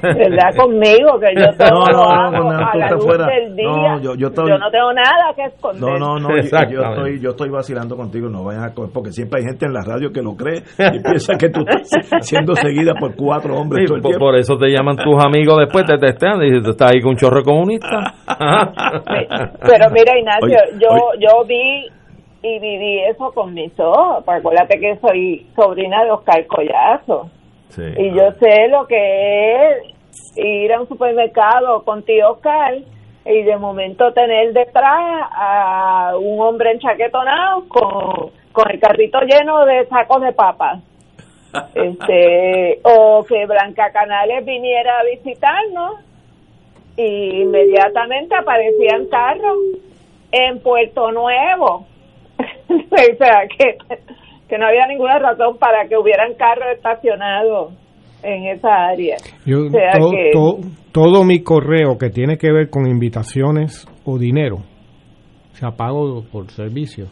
¿Verdad? Conmigo, que yo todo No, no, no, a tú la te luz fuera. del día. No, yo- yo estoy- no tengo nada que esconder. No, no, no, yo, estoy, yo estoy vacilando contigo, no vayas a coger, porque siempre hay gente en la radio que lo cree y piensa que tú estás siendo seguida por cuatro hombres Sí, todo el por, tiempo. por eso te llaman tus amigos después, te testean y dices, ¿tú estás ahí con un chorro comunista? Pero mira, Ignacio, Oye, yo oye. yo vi y viví eso con mis ojos. Porque Acuérdate que soy sobrina de Oscar Collazo. Sí. Y yo sé lo que es ir a un supermercado con tío Oscar y de momento tener detrás a un hombre enchaquetonado con, con el carrito lleno de sacos de papas. este O que Blanca Canales viniera a visitarnos y inmediatamente aparecían carros en Puerto Nuevo. o sea, que, que no había ninguna razón para que hubieran carros estacionados en esa área. Yo, O sea to- que- to- todo mi correo que tiene que ver con invitaciones o dinero, o sea, pago por servicio,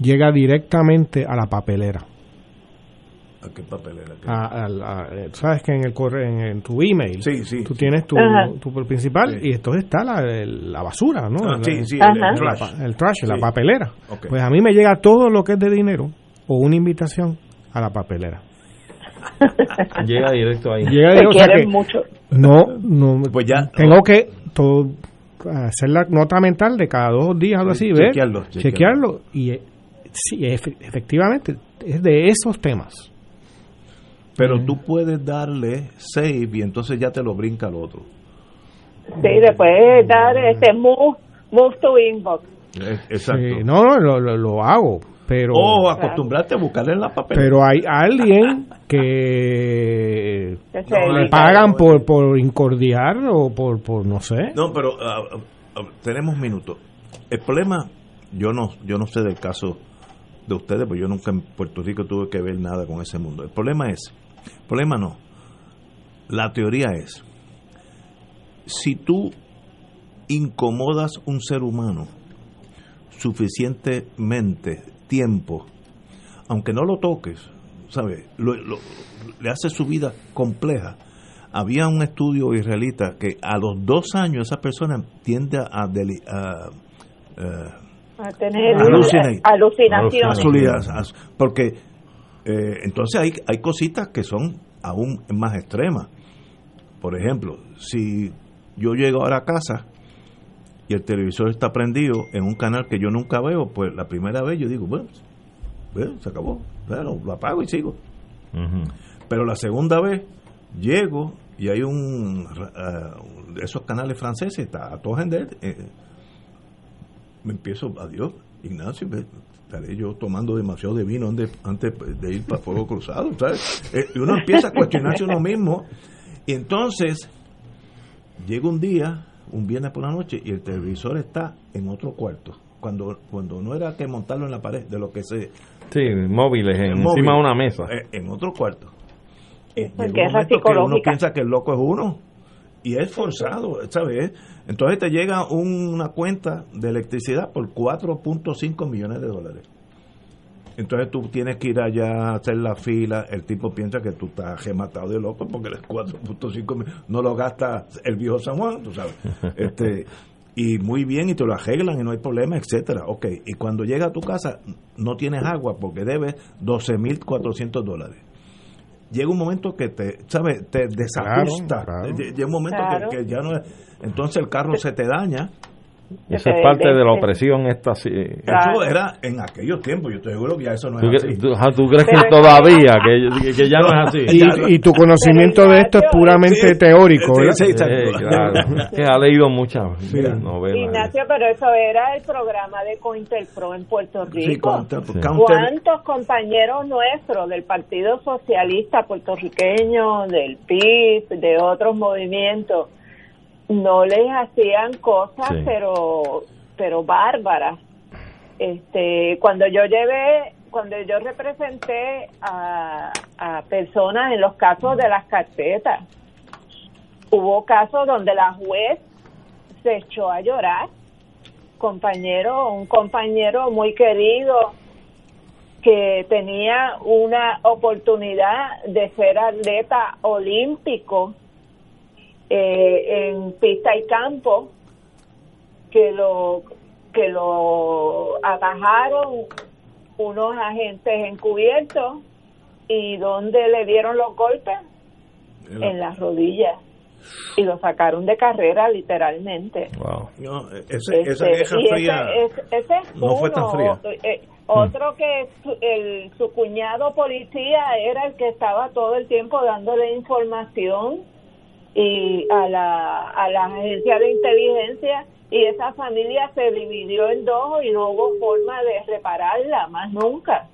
llega directamente a la papelera. ¿A qué papelera? A- a eh, Sabes que en el correo, en, en tu email, Sí, sí, tú sí. tienes tu, principal y entonces está la, la basura, ¿no? Ah, La- sí, sí, el, trash. pa- el trash, la Sí. papelera. Pues a mí me llega todo lo que es de dinero o una invitación a la papelera. Llega directo ahí. Llega Te de- o sea quieren que mucho. no, no, Pues ya- tengo que todo, hacer la nota mental de cada dos días, algo así, ver, Chequearlo, chequearlo. chequearlo y eh, sí, efe- efectivamente es de esos temas. Pero tú puedes darle save y entonces ya te lo brinca al otro. Sí, después dar este move, move to inbox. Eh, Exacto. Sí, no, no, lo, lo- lo hago, pero O acostumbrarte a buscarle en la papelera. pero hay alguien que le pagan por por incordiar o por por no sé. No, pero ah, ah, tenemos minutos. El problema, yo no, yo no sé del caso de ustedes, porque yo nunca en Puerto Rico tuve que ver nada con ese mundo. El problema es, el problema no. La teoría es, si tú incomodas un ser humano suficientemente tiempo, aunque no lo toques, ¿sabes? Lo- lo- le hace su vida compleja. Había un estudio israelita que a los dos años esa persona tiende a, deli- a- eh, A tener alucinación. a su vida, a su- porque eh, entonces hay, hay cositas que son aún más extremas. Por ejemplo, si yo llego ahora a casa y el televisor está prendido en un canal que yo nunca veo, pues la primera vez yo digo, bueno, bueno, se acabó, bueno, lo apago y sigo. Pero la segunda vez llego y hay un de esos canales franceses, está a todo eh, me empiezo, adiós, Ignacio, estaré yo tomando demasiado de vino antes, antes de ir para Fuego Cruzado, ¿sabes? Eh, y uno empieza a cuestionarse uno mismo y entonces llega un día, un viernes por la noche y el televisor está en otro cuarto. Cuando, cuando no era que montarlo en la pared, de lo que se Sí, móviles en- móvil, encima de una mesa. eh, en otro cuarto. Un guerra momento que uno piensa que el loco es uno y es forzado, ¿sabes? Entonces te llega una cuenta de electricidad por 4.5 millones de dólares. Entonces tú tienes que ir allá a hacer la fila. El tipo piensa que tú estás rematado de loco porque el 4.5 millones no lo gasta el viejo San Juan, tú sabes. Este, y muy bien, y te lo arreglan y no hay problema, etcétera. Ok, y cuando llega a tu casa no tienes agua porque debes 12.400 dólares. Llega un momento que te, ¿sabes? Te desajusta. Claro, claro. Lle- Llega un momento Claro. que, que ya no es. Entonces el carro se te daña Esa es parte de la opresión esta sí. Eso era en aquellos tiempos, yo estoy seguro que ya eso no ¿Tú, es así. tú- tú crees que todavía, que, que ya no es así? Y, y tu conocimiento de esto es puramente teórico, ¿verdad? Sí, claro. que ha leído muchas novelas. Ignacio, pero eso era el programa de Cointelpro en Puerto Rico. Sí. ¿Cuántos compañeros nuestros del Partido Socialista puertorriqueño, del PIB, de otros movimientos, no les hacían cosas, Sí. pero pero bárbaras? Este, cuando yo llevé, cuando yo representé a, a personas en los casos de las carpetas, hubo casos donde la juez se echó a llorar compañero, un compañero muy querido que tenía una oportunidad de ser atleta olímpico eh, en pista y campo que lo que lo atajaron unos agentes encubiertos y donde le dieron los golpes en las rodillas. Y lo sacaron de carrera literalmente. No, ese- esa este, fría ese, ese- ese es no fue tan fría. Eh, otro que su, el, su cuñado policía era el que estaba todo el tiempo dándole información y a la, a la agencia de inteligencia y esa familia se dividió en dos y no hubo forma de repararla más nunca.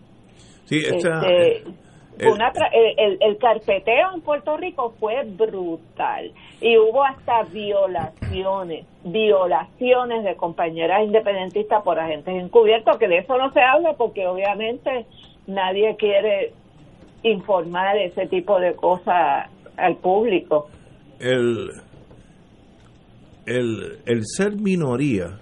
Sí, esa- Este, el- una tra- el, el- el carpeteo en Puerto Rico fue brutal y hubo hasta violaciones, violaciones de compañeras independentistas por agentes encubiertos, que de eso no se habla porque obviamente nadie quiere informar ese tipo de cosas al público. El, el, el ser minoría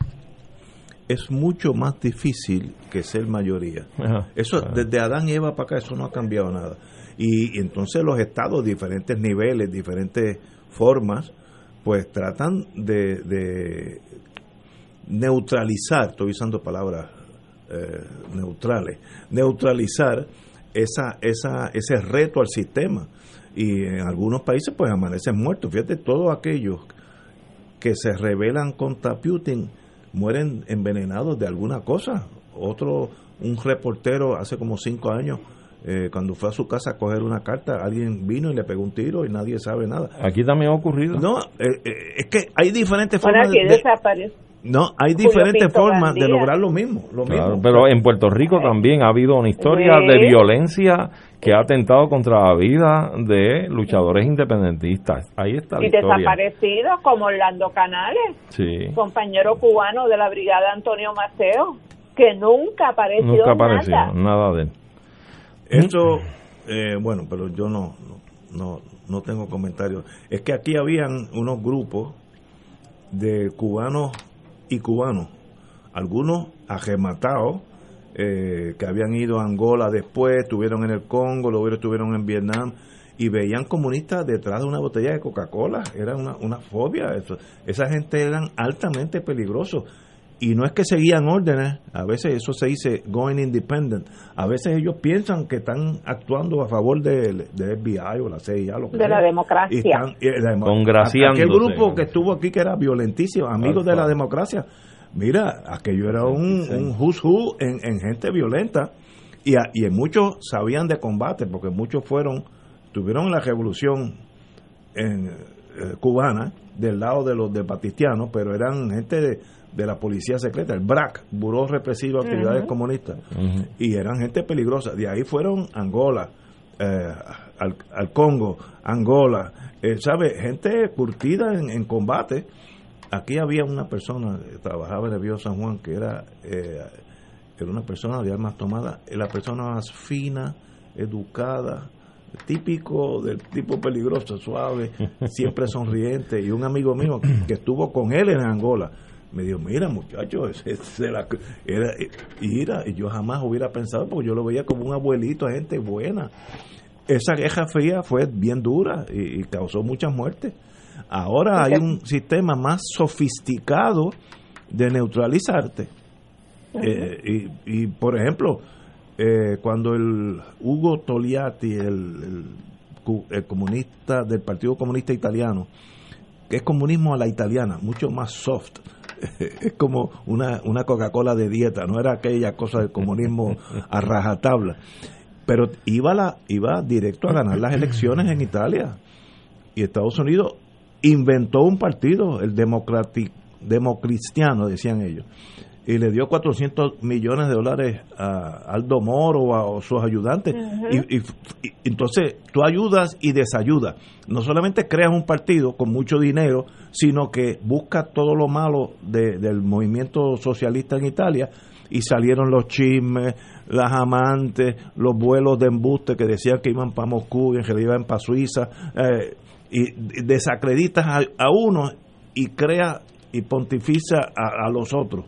es mucho más difícil que ser mayoría. Ajá, eso desde Adán y Eva para acá eso no ha cambiado nada. Y, y entonces los estados, diferentes niveles, diferentes formas, pues tratan de, de neutralizar, estoy usando palabras eh, neutrales, neutralizar esa, esa, ese reto al sistema. Y en algunos países pues amanecen muertos. Fíjate, todos aquellos que se rebelan contra Putin mueren envenenados de alguna cosa. Otro, un reportero hace como cinco años, eh, cuando fue a su casa a coger una carta, alguien vino y le pegó un tiro y nadie sabe nada. Aquí también ha ocurrido. No, eh, eh, es que hay diferentes Bueno, formas aquí de. No, hay diferentes formas de lograr lo mismo, lo Claro, mismo. pero en Puerto Rico también ha habido una historia Sí. de violencia que ha atentado contra la vida de luchadores independentistas. Ahí está la Y historia. desaparecidos como Orlando Canales, Sí, compañero cubano de la brigada Antonio Maceo, que nunca apareció nunca apareció nada. nada de él. Esto, eh, bueno, pero yo no, no, no tengo comentarios. Es que aquí habían unos grupos de cubanos y cubanos, algunos arrematados, eh, que habían ido a Angola después, estuvieron en el Congo, luego estuvieron en Vietnam, y veían comunistas detrás de una botella de Coca-Cola. Era una, una fobia. Eso. Esa gente eran altamente peligrosos. Y no es que seguían órdenes, a veces eso se dice going independent, a veces ellos piensan que están actuando a favor del del FBI o la CIA, lo que De la sea. democracia. Y están- y la Congraciándose. Aquel grupo que estuvo aquí que era violentísimo, amigos de la democracia. Mira, aquello era un, un who's who en, en gente violenta. Y, a- y en muchos sabían de combate, porque muchos fueron, tuvieron la revolución en, eh, cubana del lado de los de Batistianos, pero eran gente de, de la policía secreta, el BRAC, Buró Represivo de Actividades. Comunistas, y eran gente peligrosa. De ahí fueron Angola, eh, al, al Congo, Angola, eh, ¿sabe? Gente curtida en, en combate. Aquí había una persona que trabajaba en el Río San Juan que era, eh, era una persona de armas tomadas, eh, la persona más fina, educada, típico del tipo peligroso, suave, siempre sonriente. Y un amigo mío que estuvo con él en Angola me dijo, mira muchacho, ese- ese era, era- y yo jamás hubiera pensado, porque yo lo veía como un abuelito, gente buena. Esa guerra fría fue bien dura y, y causó muchas muertes. Ahora hay un sistema más sofisticado de neutralizarte. Eh, y, y, por ejemplo, eh, cuando el Hugo Togliatti, el, el el comunista del Partido Comunista Italiano, que es comunismo a la italiana, mucho más soft, es como una, una Coca-Cola de dieta, no era aquella cosa del comunismo a rajatabla. Pero iba, la, iba directo a ganar las elecciones en Italia. Y Estados Unidos inventó un partido, el Democristiano, decían ellos y le dio 400 millones de dólares a Aldo Moro o a sus ayudantes. y, entonces tú ayudas y desayudas. No solamente creas un partido con mucho dinero, sino que buscas todo lo malo del movimiento socialista en Italia y salieron los chismes, las amantes, los vuelos de embuste que decían que iban para Moscú y en realidad iban para Suiza. Eh, y desacreditas a, uno y crea y pontificia a los otros.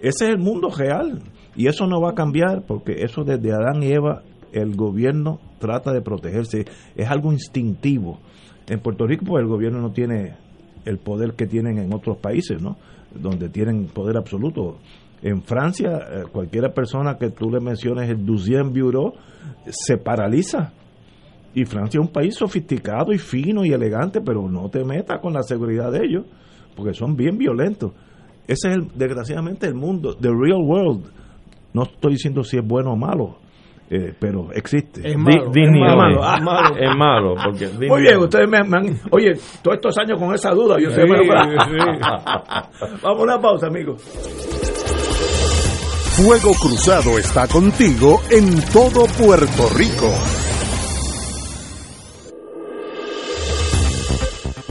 Ese es el mundo real y eso no va a cambiar porque eso desde Adán y Eva el gobierno trata de protegerse. Es algo instintivo. En Puerto Rico pues, el gobierno no tiene el poder que tienen en otros países, ¿no? Donde tienen poder absoluto. En Francia, eh, cualquier persona que tú le menciones el Deuxième Bureau se paraliza. Y Francia es un país sofisticado y fino y elegante, pero no te metas con la seguridad de ellos, porque son bien violentos. Ese es, el, desgraciadamente, el mundo, the real world. No estoy diciendo si es bueno o malo, eh, pero existe. Es malo, es malo, es malo, es malo, porque Muy bien, ustedes me, han, oye, todos estos años con esa duda, yo sé, Vamos a una pausa, amigos. Fuego Cruzado está contigo en todo Puerto Rico.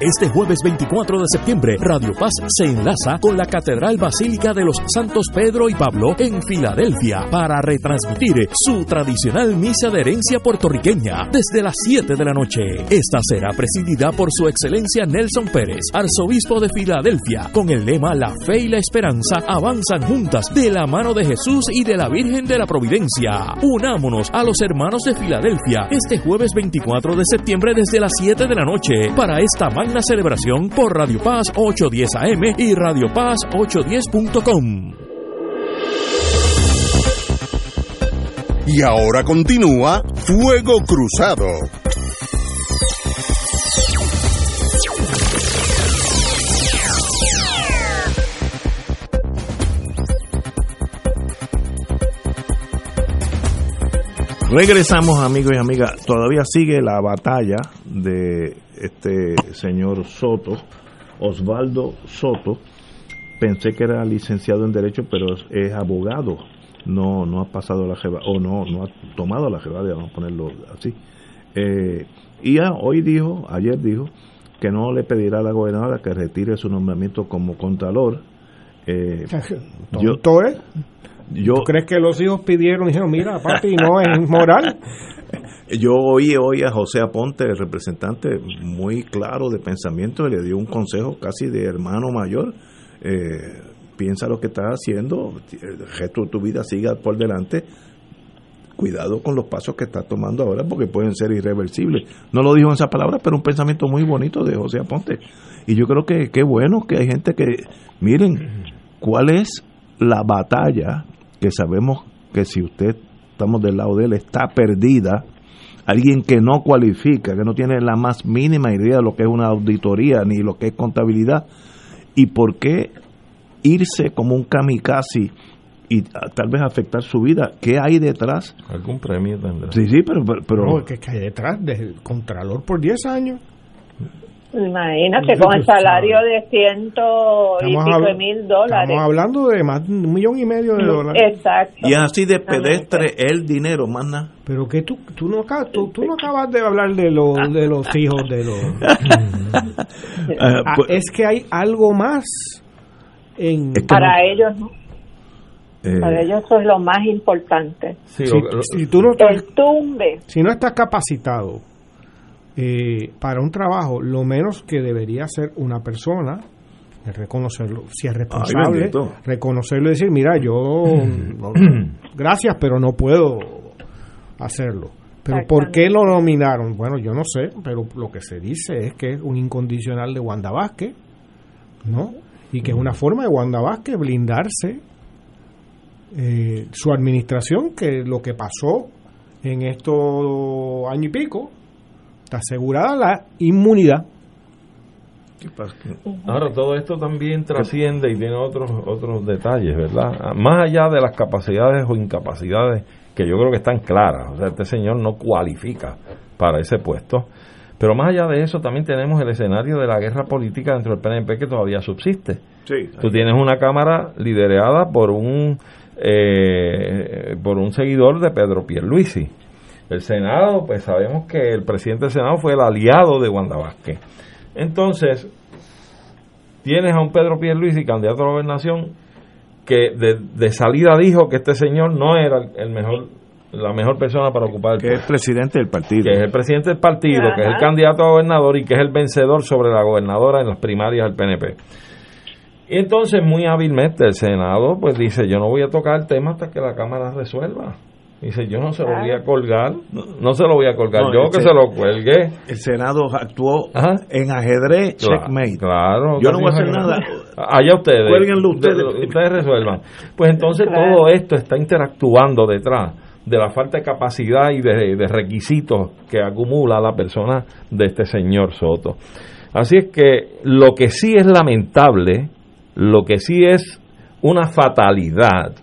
Este jueves 24 de septiembre, Radio Paz se enlaza con la Catedral Basílica de los Santos Pedro y Pablo en Filadelfia para retransmitir su tradicional misa de herencia puertorriqueña desde las 7 de la noche. Esta será presidida por su excelencia Nelson Pérez, arzobispo de Filadelfia, con el lema La fe y la esperanza avanzan juntas de la mano de Jesús y de la Virgen de la Providencia. Unámonos a los hermanos de Filadelfia este jueves 24 de septiembre desde las 7 de la noche para esta magna celebración por Radio Paz 810 AM y Radio Paz 810.com. Y ahora continúa Fuego Cruzado. Regresamos amigos y amigas, todavía sigue la batalla de este señor Soto, Osvaldo Soto, pensé que era licenciado en Derecho, pero es abogado. No no ha pasado la jeva o no no ha tomado la jeva vamos a ponerlo así. Eh, y ya hoy dijo ayer dijo que no le pedirá a la gobernadora que retire su nombramiento como contralor. Eh, yo. Yo, ¿Tú crees que los hijos pidieron y dijeron, mira, papi, no es moral? Yo oí hoy a José Aponte, el representante muy claro de pensamiento, le dio un consejo casi de hermano mayor. Eh, piensa lo que estás haciendo, el resto de tu vida siga por delante. Cuidado con los pasos que estás tomando ahora porque pueden ser irreversibles. No lo dijo en esa palabra, pero un pensamiento muy bonito de José Aponte. Y yo creo que qué bueno que hay gente que, miren, ¿cuál es la batalla que sabemos que si usted estamos del lado de él está perdida? Alguien que no cualifica, que no tiene la más mínima idea de lo que es una auditoría ni lo que es contabilidad. ¿Y por qué irse como un kamikaze y tal vez afectar su vida. ¿Qué hay detrás? Algún premio tendrá. Sí, sí, pero... pero, no, ¿qué hay detrás? Del Contralor por 10 años. Imagínate, con el salario de ciento y pico de mil dólares. Estamos hablando de más de un millón y medio de dólares. Exacto. Y así de pedestre el dinero, manda. Pero que tú, tú, no, tú, tú no acabas de hablar de, los de los hijos de los... Ah, pues- es que hay algo más en... Para ellos, ¿no? Eh, Para ellos eso es lo más importante. si, tú no el tumbe. Si no estás capacitado eh, para un trabajo, lo menos que debería hacer una persona es reconocerlo. Si es responsable, reconocerlo y decir, mira, yo gracias, pero no puedo hacerlo. Pero ¿por qué lo nominaron? Bueno, yo no sé, pero lo que se dice es que es un incondicional de Wanda Vázquez, ¿no? Y que es una forma de Wanda Vázquez blindarse eh, su administración, que lo que pasó en estos año y pico, está asegurada la inmunidad. Ahora, todo esto también trasciende y tiene otros, otros detalles, ¿verdad? Más allá de las capacidades o incapacidades que yo creo que están claras, o sea, este señor no cualifica para ese puesto, pero más allá de eso también tenemos el escenario de la guerra política dentro del PNP que todavía subsiste. Tú tienes una Cámara liderada por un eh, por un seguidor de Pedro Pierluisi. El Senado, pues sabemos que el presidente del Senado fue el aliado de Wanda Vázquez. Entonces, tienes a un Pedro Pierluisi, candidato a la gobernación, que de, salida dijo que este señor no era el mejor la mejor persona para ocupar el que es presidente del partido que es el presidente del partido que es el candidato a gobernador y que es el vencedor sobre la gobernadora en las primarias del PNP y entonces muy hábilmente el Senado pues dice yo no voy a tocar el tema hasta que la Cámara resuelva. Dice, yo no se lo voy a colgar, no, se lo voy a colgar, yo que se lo cuelgue. El Senado actuó en ajedrez, checkmate. Claro. Yo no voy a hacer nada. Allá ustedes. Cuélguenlo ustedes. ustedes resuelvan. Pues entonces todo esto está interactuando detrás de la falta de capacidad y de, de requisitos que acumula la persona de este señor Soto. Así es que lo que sí es lamentable lo que sí es una fatalidad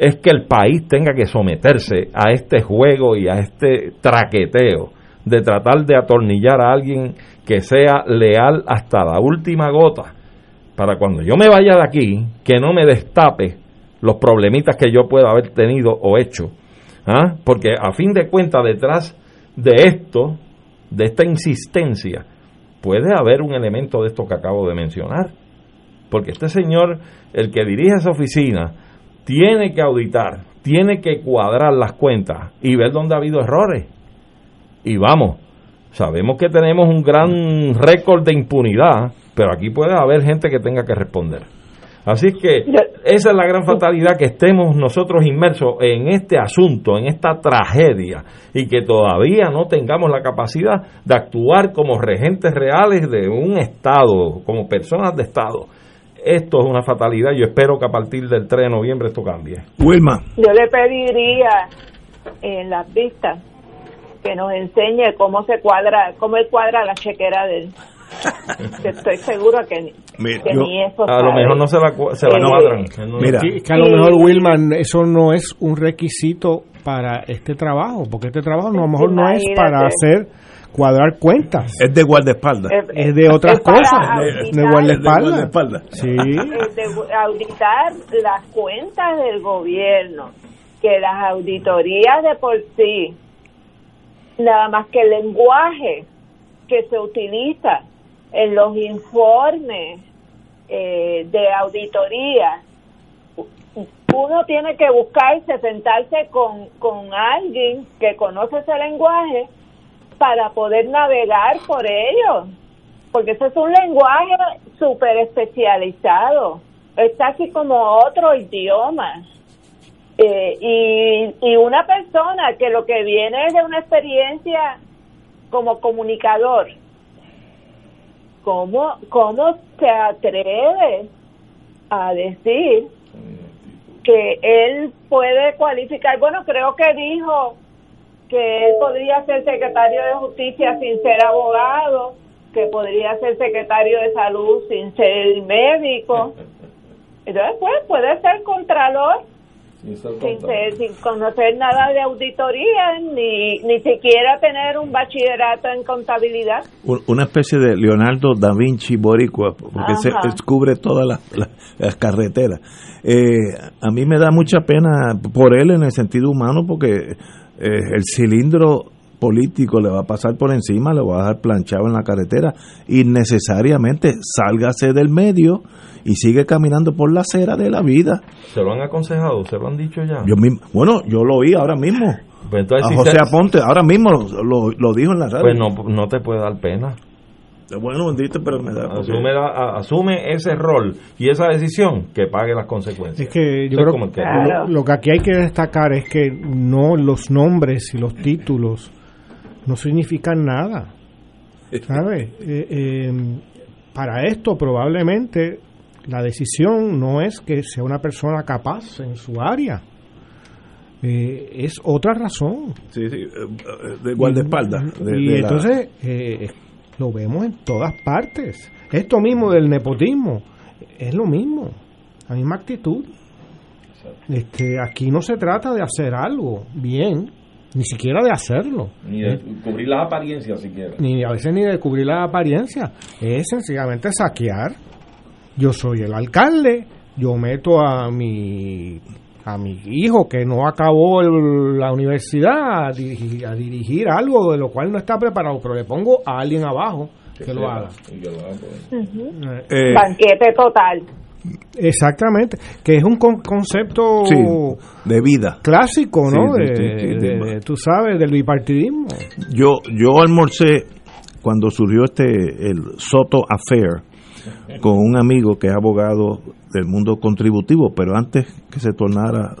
es que el país tenga que someterse a este juego y a este traqueteo de tratar de atornillar a alguien que sea leal hasta la última gota para cuando yo me vaya de aquí que no me destape los problemitas que yo pueda haber tenido o hecho ¿ah? porque a fin de cuentas detrás de esto de esta insistencia puede haber un elemento de esto que acabo de mencionar porque este señor, el que dirige esa oficina, tiene que auditar, tiene que cuadrar las cuentas y ver dónde ha habido errores. Y vamos, sabemos que tenemos un gran récord de impunidad, pero aquí puede haber gente que tenga que responder. Así es que esa es la gran fatalidad que estemos nosotros inmersos en este asunto, en esta tragedia, y que todavía no tengamos la capacidad de actuar como regentes reales de un Estado, como personas de Estado esto es una fatalidad. Yo espero que a partir del 3 de noviembre esto cambie. Wilma. Yo le pediría en las vistas que nos enseñe cómo se cuadra, cómo él cuadra la chequera de él. estoy seguro que, ni eso a lo mejor no se la, se la cuadran mira que a lo mejor Wilman eso no es un requisito para este trabajo porque este trabajo a lo mejor no es para hacer cuadrar cuentas. Es de guardaespaldas. Es de otras es cosas, auditar. de guardaespaldas. guardaespaldas. Sí. eh, de auditar las cuentas del gobierno, que las auditorías de por sí, nada más que el lenguaje que se utiliza en los informes eh, de auditoría, uno tiene que buscarse, sentarse con, con alguien que conoce ese lenguaje para poder navegar por ellos, porque ese es un lenguaje súper especializado, es casi como otro idioma. Eh, y, y una persona que lo que viene es de una experiencia como comunicador, ¿cómo, cómo se atreve a decir que él puede cualificar? Bueno, creo que dijo que él podría ser secretario de justicia sin ser abogado, que podría ser secretario de salud sin ser médico. Entonces, pues, puede ser contralor sin, ser- sin conocer nada de auditoría, ni, ni siquiera tener un bachillerato en contabilidad. Un- Una especie de Leonardo da Vinci boricua, porque se descubre todas las, las- las carreteras. Eh, a mí me da mucha pena por él en el sentido humano, porque eh, el cilindro político le va a pasar por encima, le va a dejar planchado en la carretera, innecesariamente sálgase del medio y sigue caminando por la acera de la vida. ¿Se lo han aconsejado? ¿Se lo han dicho ya? Yo mismo, bueno, yo lo oí ahora mismo. Pues entonces, a si José se- Aponte, ahora mismo lo, lo- lo dijo en la radio. Pues no, no te puede dar pena. Bueno, bendito, pero me da... Asume, la- a- asume ese rol y esa decisión que pague las consecuencias. Es que yo creo que- lo, lo que aquí hay que destacar es que no los nombres y los títulos no significan nada. ¿Sabes? Eh, eh, para esto probablemente la decisión no es que sea una persona capaz en su área. Eh, es otra razón. Sí, sí, de guardaespaldas. de- y de la- entonces eh, lo vemos en todas partes. Esto mismo del nepotismo es lo mismo, la misma actitud. Este, aquí no se trata de hacer algo bien, ni siquiera de hacerlo. Ni de cubrir las apariencias siquiera. Ni a veces ni de cubrir la apariencia. Es sencillamente saquear. Yo soy el alcalde, yo meto a mi a mi hijo que no acabó el- la universidad a dirigir, a dirigir algo de lo cual no está preparado, pero le pongo a alguien abajo que lo haga. Eh, Banquete total. Exactamente, que es un con- concepto Sí, de vida. clásico, ¿no? Sí, de, sí, sí, de- de- de- tú sabes, del bipartidismo. Yo, yo almorcé cuando surgió este, el Soto Affair, con un amigo que es abogado del mundo contributivo, pero antes que se tornara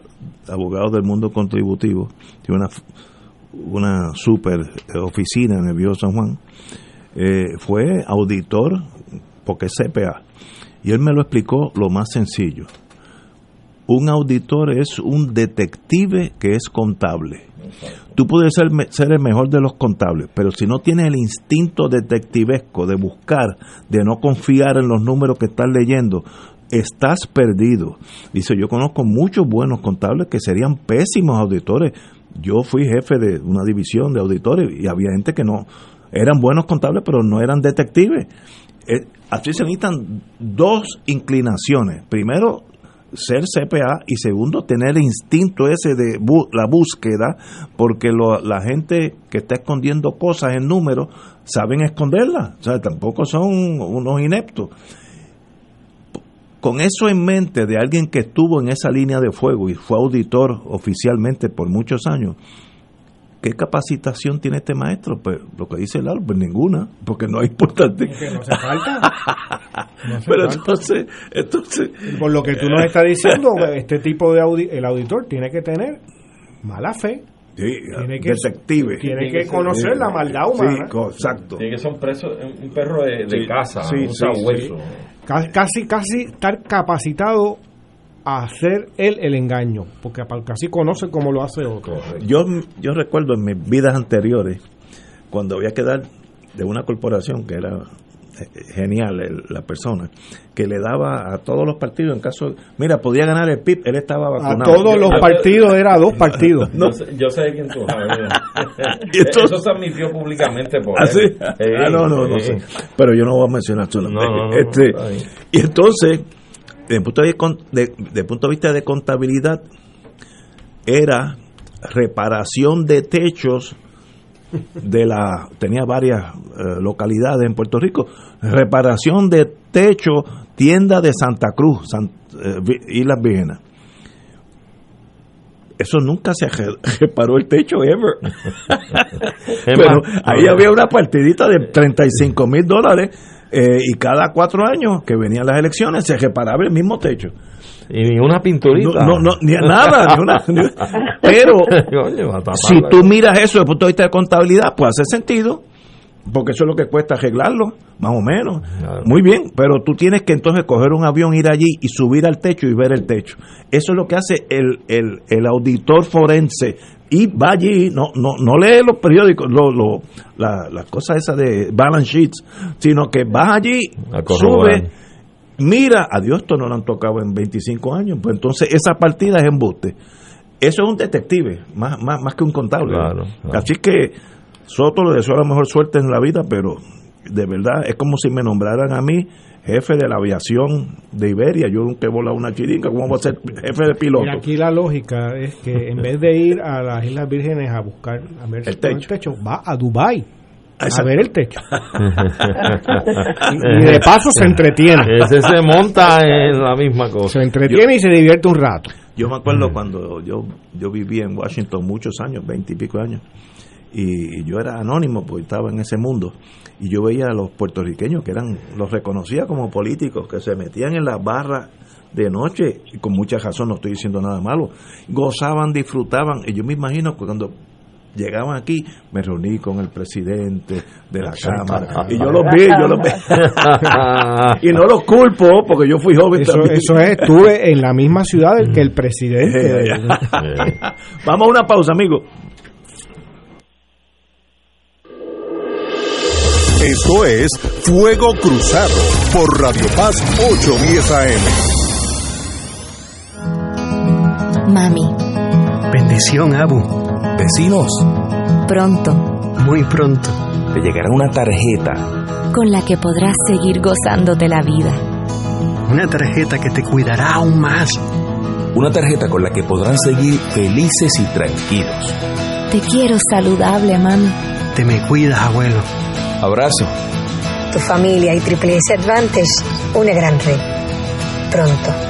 abogado del mundo contributivo, tiene una, una super oficina en el Viejo San Juan, eh, fue auditor, porque es CPA, y él me lo explicó lo más sencillo. Un auditor es un detective que es contable. Tú puedes ser el mejor de los contables, pero si no tienes el instinto detectivesco de buscar, de no confiar en los números que estás leyendo, estás perdido. Dice, yo conozco muchos buenos contables que serían pésimos auditores. Yo fui jefe de una división de auditores y había gente que no eran buenos contables, pero no eran detectives. Eh, así se necesitan dos inclinaciones. Primero, ser CPA y segundo, tener el instinto ese de la búsqueda, porque lo- la gente que está escondiendo cosas en números saben esconderlas, o sea, tampoco son unos ineptos. Con eso en mente de alguien que estuvo en esa línea de fuego y fue auditor oficialmente por muchos años, ¿qué capacitación tiene este maestro? Pues lo que dice Lalo, pues ninguna, porque no es importante. Que no hace falta. No hace Pero falta. entonces, entonces Por lo que tú nos estás diciendo, este tipo de audi el auditor tiene que tener mala fe. Sí, tiene que, detective. Tiene que conocer la maldad humana. Sí, exacto. Tiene que ser un, preso, un perro de, de Sí, casa, sí, un sí, sabueso. Ca- Casi, casi estar capacitado a hacer él el engaño, porque casi conoce cómo lo hace otro. Yo, yo recuerdo en mis vidas anteriores, cuando había que dar de una corporación que era genial el- la persona, que le daba a todos los partidos en caso, mira, podía ganar el PIB, él estaba A vacunado. todos los partidos era dos partidos. Yo, sé, yo sé de quién tú Eso se admitió públicamente por ¿Ah, sí? Eh, Ah, no, no, no sé. Pero yo no voy a mencionar su nombre. No, no, no, Este, y entonces, desde el punto de, con- de- de punto de vista de contabilidad, era reparación de techos de la tenía varias eh, localidades en Puerto Rico. Reparación de techo tienda de Santa Cruz San- eh, Islas Vírgenes. Eso nunca se re- reparó el techo ever. Pero ahí había una partidita de 35 mil dólares eh, y cada cuatro años que venían las elecciones se reparaba el mismo techo Y ni una pinturita. no, no, no, ni nada, ni una- ni- pero si la- tú miras eso desde el punto de vista de contabilidad, pues hace sentido, porque eso es lo que cuesta arreglarlo, más o menos. Muy bien, pero tú tienes que entonces coger un avión, ir allí y subir al techo y ver el techo. Eso es lo que hace el, el, el auditor forense. Y va allí, no, no, no lee los periódicos, lo, lo- la- las cosas esas de balance sheets, sino que vas allí, sube, mira, adiós, esto no lo han tocado en 25 años, pues entonces esa partida es embuste. Eso es un detective, más, más, más que un contable. Claro, claro. Así que Soto le deseo la mejor suerte en la vida, pero de verdad es como si me nombraran a mí jefe de la aviación de Iberia. Yo nunca he volado una chiringa, ¿cómo voy a ser jefe de piloto? Y aquí la lógica es que en vez de ir a las Islas Vírgenes a buscar a ver El todo techo. va a Dubai a ver el techo. y, de paso se entretiene. Ese se monta en la misma cosa. Se entretiene y se divierte un rato. Yo me acuerdo cuando yo, yo viví en Washington muchos años, veinte y pico de años, y yo era anónimo porque estaba en ese mundo, y yo veía a los puertorriqueños que eran, los reconocía como políticos, que se metían en las barras de noche, y con mucha razón no estoy diciendo nada malo, gozaban, disfrutaban, y yo me imagino que cuando llegaban aquí, me reuní con el presidente de la Cámara, y yo los vi, yo los vi, y no los culpo, porque yo fui joven Eso, también. eso es, estuve en la misma ciudad que el presidente. de- Vamos a una pausa, amigo. Esto es Fuego Cruzado por Radio Paz 810 AM. Mami, Bendición, Abu. Vecinos, pronto, Muy pronto. te llegará una tarjeta. con la que podrás seguir gozándote la vida. Una tarjeta que te cuidará aún más. Una tarjeta con la que podrán seguir felices y tranquilos. Te quiero saludable, mami. Te me cuidas, abuelo. Abrazo. Tu familia y Triple S Advantage, una gran red. Pronto.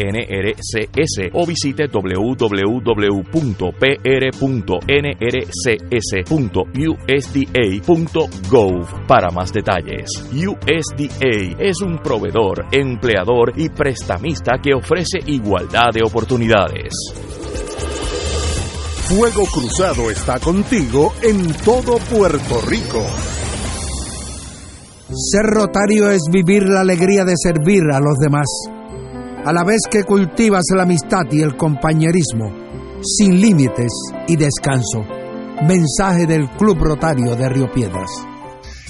NRCS o visite www.pr.nrcs.usda.gov para más detalles. USDA es un proveedor, empleador y prestamista que ofrece igualdad de oportunidades. Fuego Cruzado está contigo en todo Puerto Rico. Ser rotario es vivir la alegría de servir a los demás, a la vez que cultivas la amistad y el compañerismo, sin límites y descanso. Mensaje del Club Rotario de Río Piedras.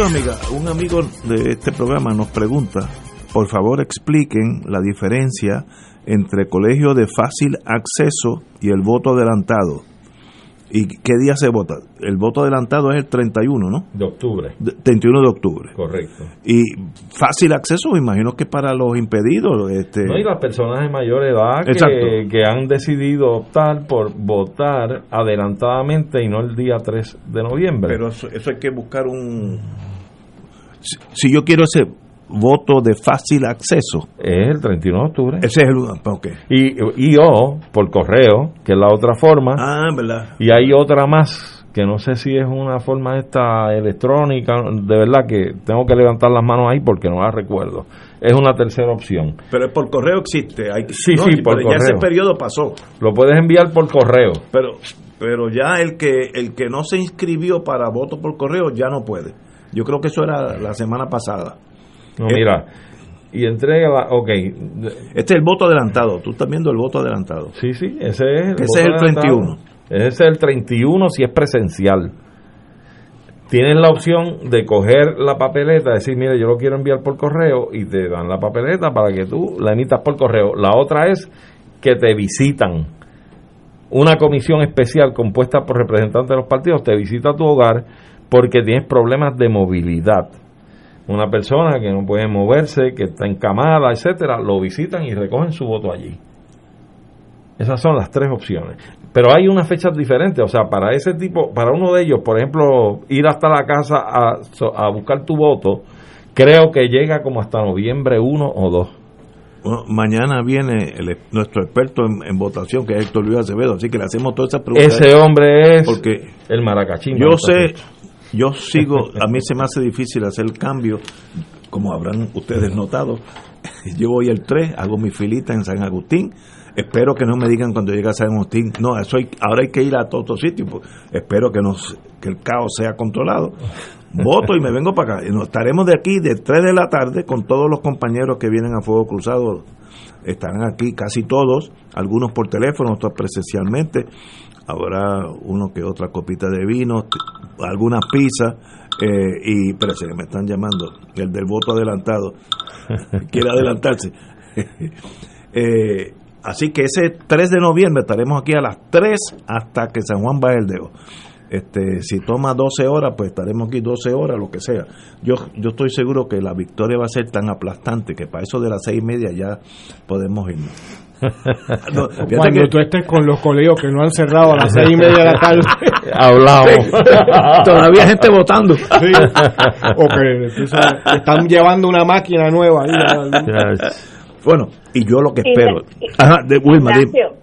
Amigos, amigas, un amigo de este programa nos pregunta, por favor expliquen la diferencia entre colegio de fácil acceso y el voto adelantado. ¿Y qué día se vota? El voto adelantado es el 31, ¿no? De octubre. De- 31 de octubre. Correcto. Y fácil acceso, me imagino que para los impedidos. Este, No, y las personas de mayor edad que han decidido optar por votar adelantadamente y no el día 3 de noviembre. Pero eso, eso hay que buscar un... Si, si yo quiero ese voto de fácil acceso, es el 31 de octubre. ese es el... Ok. Y, y o por correo, que es la otra forma. Ah, ¿verdad? Y hay otra más, que no sé si es una forma esta electrónica, de verdad que tengo que levantar las manos ahí porque no la recuerdo. Es una tercera opción. Pero por correo existe. Hay, Sí, no, sí, por pero ya ese correo. periodo pasó. Lo puedes enviar por correo. Pero pero ya el que el que no se inscribió para voto por correo ya no puede. Yo creo que eso era la semana pasada. No, mira, y entrega, la- ok. Este es el voto adelantado. Tú estás viendo el voto adelantado. Sí, sí, ese es el, Ese es el adelantado. 31. Ese es el 31 si es presencial. Tienes la opción de coger la papeleta, decir, mire, yo lo quiero enviar por correo y te dan la papeleta para que tú la emitas por correo. La otra es que te visitan. Una comisión especial compuesta por representantes de los partidos te visita a tu hogar porque tienes problemas de movilidad. Una persona que no puede moverse, que está encamada, etcétera, lo visitan y recogen su voto allí. Esas son las tres opciones. Pero hay unas fechas diferentes, o sea, para ese tipo, para uno de ellos, por ejemplo, ir hasta la casa a, a buscar tu voto, creo que llega como hasta noviembre 1 o 2. Bueno, mañana viene el- nuestro experto en, en votación, que es Héctor Luis Acevedo, así que le hacemos todas esas preguntas. Ese hombre es Porque el maracachín. yo sé. Yo sigo, a mí se me hace difícil hacer el cambio, como habrán ustedes notado. Yo voy el 3, hago mi filita en San Agustín. Espero que no me digan cuando llegue a San Agustín, no, eso ahora hay que ir a todo otro sitio. pues, espero que, nos, que el caos sea controlado. Voto y me vengo para acá. Nos estaremos de aquí de 3 de la tarde con todos los compañeros que vienen a Fuego Cruzado. Estarán aquí casi todos, algunos por teléfono, otros presencialmente. Habrá uno que otra copita de vino, algunas pizzas. eh, y parece que me están llamando, el del voto adelantado. Quiere adelantarse. Eh, así que ese 3 de noviembre estaremos aquí a las 3 hasta que San Juan baje el dedo. Este, si toma 12 horas, pues estaremos aquí 12 horas, lo que sea. Yo, yo estoy seguro que la victoria va a ser tan aplastante que para eso de las seis y media ya podemos irnos. No, Cuando que- tú estés con los colegios que no han cerrado a las seis y media de la tarde. Hablamos. Todavía hay gente votando. Sí. O que tú sabes, están llevando una máquina nueva ahí. Bueno, y yo lo que espero. Ajá, de Wilma,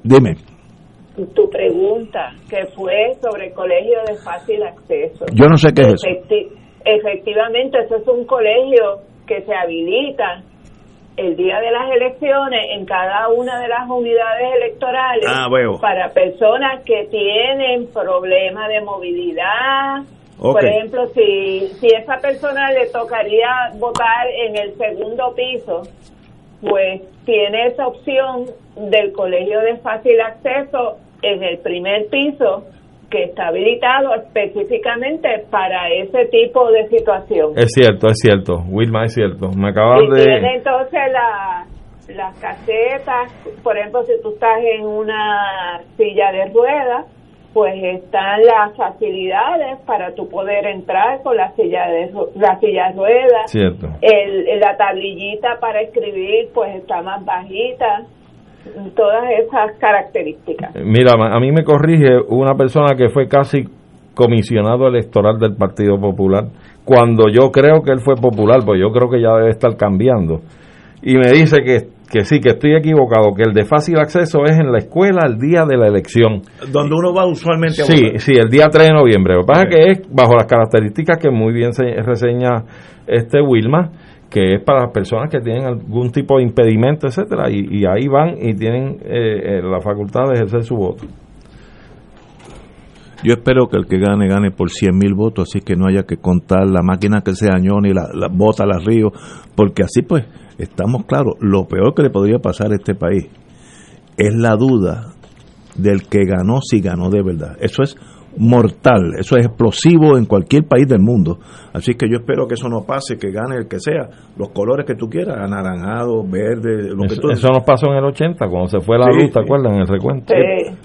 dime. Tu pregunta, que fue sobre colegio de fácil acceso. Yo no sé qué es eso. Efecti- Efectivamente, eso es un colegio que se habilita el día de las elecciones en cada una de las unidades electorales Ah, para personas que tienen problemas de movilidad. Por ejemplo, si, si esa persona le tocaría votar en el segundo piso, pues tiene esa opción del colegio de fácil acceso en el primer piso que está habilitado específicamente para ese tipo de situación. Es cierto, es cierto. Wilma, es cierto. Me Y acaban tiene de... entonces la- las casetas, por ejemplo, si tú estás en una silla de ruedas, pues están las facilidades para tú poder entrar con la silla de la silla de ruedas. Cierto. El, la tablillita para escribir pues está más bajita. Todas esas características. Mira, a mí me corrige una persona que fue casi comisionado electoral del Partido Popular, cuando yo creo que él fue popular, pues yo creo que ya debe estar cambiando. Y me dice que, que sí, que estoy equivocado, que el de fácil acceso es en la escuela el día de la elección. Donde uno va usualmente a Sí, votar. sí, el día 3 de noviembre. Lo que pasa es que es bajo las características que muy bien se reseña este Wilma, que es para las personas que tienen algún tipo de impedimento, etcétera, y, ahí van y tienen eh, eh, la facultad de ejercer su voto. Yo espero que el que gane, gane por 100 mil votos, así que no haya que contar la máquina que se dañó ni la, la bota, la río, porque así pues estamos claros, lo peor que le podría pasar a este país es la duda del que ganó si ganó de verdad. Eso es mortal, eso es explosivo en cualquier país del mundo. Así que yo espero que eso no pase, que gane el que sea, los colores que tú quieras, anaranjado, verde, lo eso, que tú eso nos pasó en el 80, cuando se fue la Sí, luz, ¿te acuerdas? En el recuento. Sí.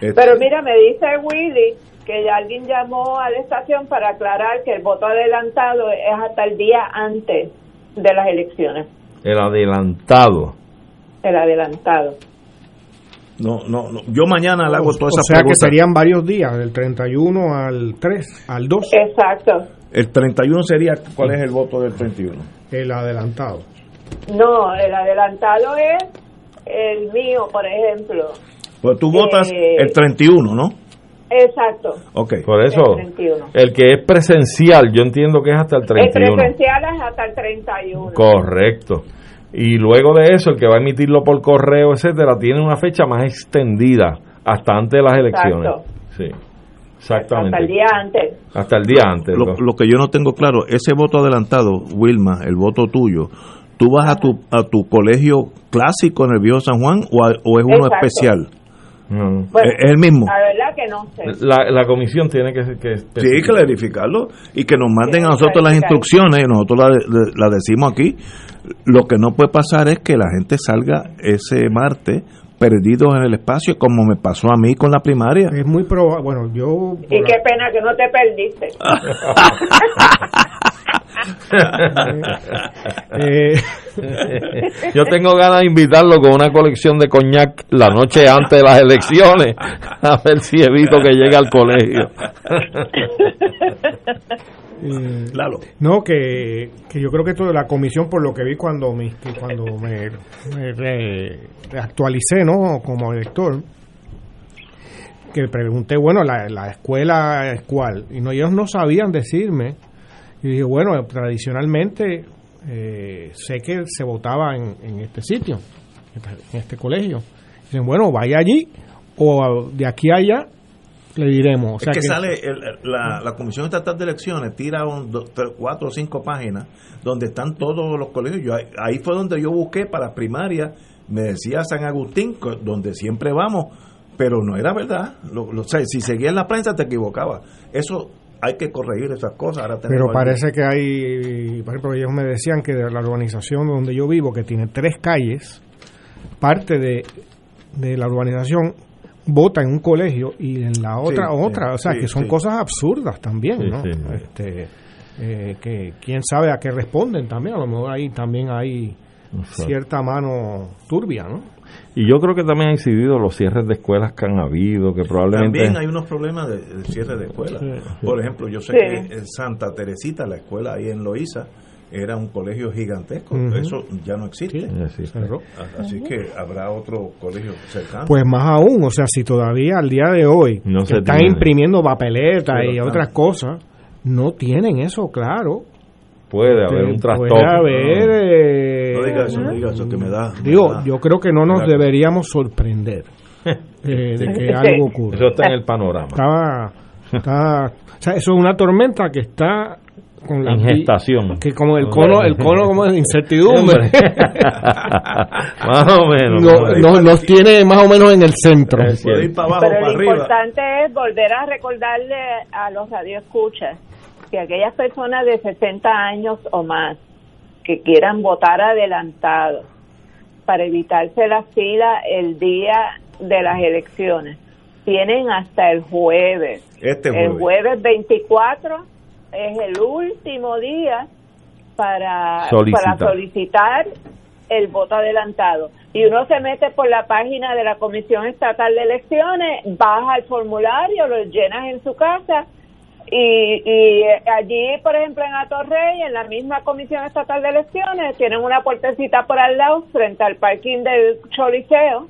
Este, Pero mira, me dice Willy que alguien llamó a la estación para aclarar que el voto adelantado es hasta el día antes de las elecciones, El adelantado. el adelantado. No, no, no, yo mañana le hago todas o esas sea que preguntas. serían varios días, del 31 al 3, al 2, Exacto. El 31 sería, ¿cuál es el voto del 31? el adelantado. No, el adelantado es el mío, por ejemplo. Pues tú votas Eh, el 31, ¿no? Exacto. Ok. Por eso, El 31. el que es presencial, yo entiendo que es hasta el El 31. presencial es hasta el 31. Correcto. Y luego de eso, el que va a emitirlo por correo, etcétera, tiene una fecha más extendida hasta antes de las elecciones. Exacto. Sí, exactamente. Hasta el día antes. Hasta el día antes. Lo, lo que yo no tengo claro, ese voto adelantado, Wilma, el voto tuyo, ¿tú vas a tu, a tu colegio clásico en el Viejo San Juan o, a- o es uno Exacto. especial? Bueno, es el mismo. La verdad que no sé. La, la comisión tiene que... que Sí, clarificarlo y que nos manden a nosotros las instrucciones y nosotros la, la- la decimos aquí. Lo que no puede pasar es que la gente salga ese martes perdidos en el espacio como me pasó a mí con la primaria. Es muy probable, bueno, yo... Y qué pena que no te perdiste. eh, Yo tengo ganas de invitarlo con una colección de coñac la noche antes de las elecciones, a ver si evito que llegue al colegio. Eh. No, que, que yo creo que toda la comisión, por lo que vi cuando me, cuando me, me reactualicé ¿no? como elector, que pregunté, bueno, la, la escuela es cuál, y no, ellos no sabían decirme, y dije, bueno, tradicionalmente eh, sé que se votaba en, en este sitio, en este colegio. Dicen, bueno, vaya allí, o de aquí a allá le diremos. O sea es que, sale el- la, la Comisión Estatal de Elecciones, tira un, dos, tres, cuatro o cinco páginas donde están todos los colegios. Yo, ahí, ahí fue donde yo busqué para primaria, me decía San Agustín, donde siempre vamos, pero no era verdad. Lo, lo- o sea, si seguía en la prensa te equivocaba. Eso hay que corregir esas cosas. Ahora Pero parece que hay, por ejemplo, ellos me decían que de la urbanización donde yo vivo, que tiene tres calles, parte de, de la urbanización vota en un colegio y en la otra Sí, otra, sí, o sea, sí, que son sí. cosas absurdas también, Sí, ¿no? sí. Este, eh, que quién sabe a qué responden también, a lo mejor ahí también hay cierta mano turbia, ¿no? Y yo creo que también han incidido los cierres de escuelas que han habido, que probablemente... También hay unos problemas de, de cierre de escuelas. Sí. Por ejemplo, yo sé Sí. que en Santa Teresita, la escuela ahí en Loíza, era un colegio gigantesco. Eso ya no existe. Cerró. Así que habrá otro colegio cercano. Pues más aún, o sea, si todavía al día de hoy No se están tiene. imprimiendo papeletas Pero y otras cosas, no tienen eso claro. Puede haber un Puede trastorno. haber, eh, no diga eso, no diga eso, que me da. me Digo, da- yo creo que no nos deberíamos sorprender eh, de que algo ocurra. Eso está en el panorama. Estaba, está, o sea, eso es una tormenta que está con la En gestación. que como el cono, el cono como de incertidumbre, más o menos. no- más nos, tiene más o menos en el centro. Ir para abajo, Pero para lo arriba. importante es volver a recordarle a los radioescuchas que aquellas personas de 60 años o más que quieran votar adelantado para evitarse la fila el día de las elecciones tienen hasta el jueves. Este El jueves. jueves 24 es el último día para Solicitar. para solicitar el voto adelantado. Y uno se mete por la página de la Comisión Estatal de Elecciones, baja el formulario, lo llenas en su casa y, y allí, por ejemplo, en Atorrey, en la misma Comisión Estatal de Elecciones, tienen una puertecita por al lado frente al parking del Choliseo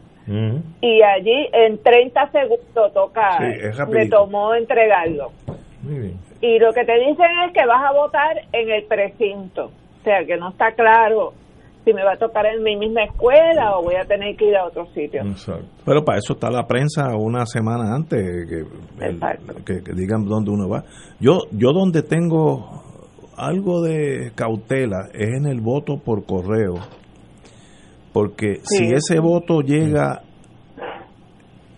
y allí en 30 segundos toca, Sí, me tomó entregarlo. Muy bien. Y lo que te dicen es que vas a votar en el precinto. O sea, que no está claro si me va a tocar en mi misma escuela o voy a tener que ir a otro sitio. Pero para eso está la prensa una semana antes que, el- que, que digan dónde uno va. Yo, yo donde tengo algo de cautela es en el voto por correo, porque Sí. si ese voto llega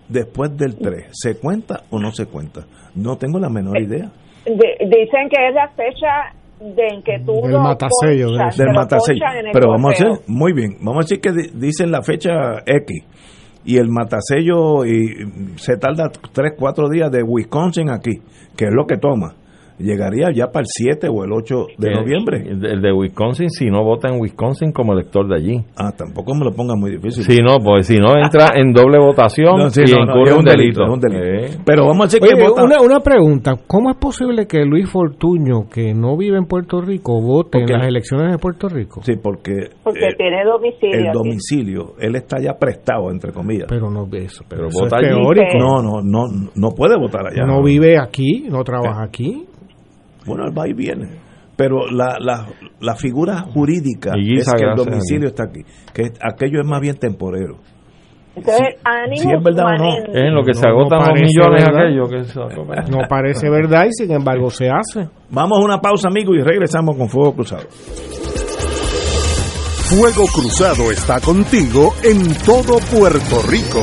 después del 3, ¿se cuenta o no se cuenta? No tengo la menor idea. De- dicen que es la fecha de en que tú Del lo matasello, del matasello. Pero vamos a hacer, muy bien, vamos a decir que di- dicen la fecha X y el matasello y se tarda 3, 4 días de Wisconsin aquí, que es lo que toma. Llegaría ya para el 7 o el 8 de noviembre. El, de Wisconsin, si no vota en Wisconsin como elector de allí. Ah, tampoco me lo ponga muy difícil. Si no, pues si no entra en doble votación No, sí, y no, no, incurre es un un delito. delito, es un delito. Eh. Pero vamos a decir Oye, que vota. una, una pregunta, ¿cómo es posible que Luis Fortuño, que no vive en Puerto Rico, vote en las elecciones de Puerto Rico? Sí, porque, Porque eh, tiene domicilio. el aquí. domicilio, él está ya prestado, entre comillas. Pero no eso, pero, Pero eso vota es teórico. No, no, no, no puede votar allá. No vive aquí, no trabaja aquí. Bueno, él va y viene. Pero la, la, la figura jurídica Y es que el domicilio está aquí. Que aquello es más bien temporero. Entonces, ánimo, si es verdad o no. Es en lo que se No, no agotan los parece millones que se- No parece verdad y sin embargo se hace. Vamos a una pausa, amigos, y regresamos con Fuego Cruzado. Fuego Cruzado está contigo en todo Puerto Rico.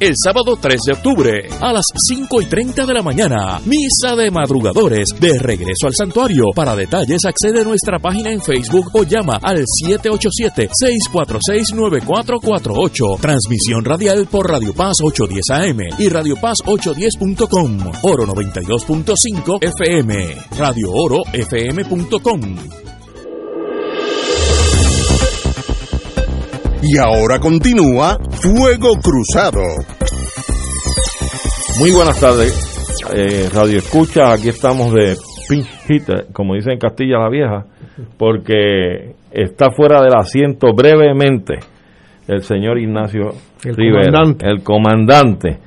el sábado 3 de octubre a las 5 y 30 de la mañana. Misa de madrugadores de regreso al santuario. Para detalles accede a nuestra página en Facebook o llama al 787-646-9448. Transmisión radial por Radio Paz 810 AM y Radio Paz 810.com. Oro 92.5 FM. Radio Oro FM.com. Y ahora continúa Fuego Cruzado. Muy buenas tardes, eh, Radio Escucha. Aquí estamos de pinch hitter, como dicen en Castilla la Vieja, porque está fuera del asiento brevemente el señor Ignacio El Rivera, comandante. el comandante.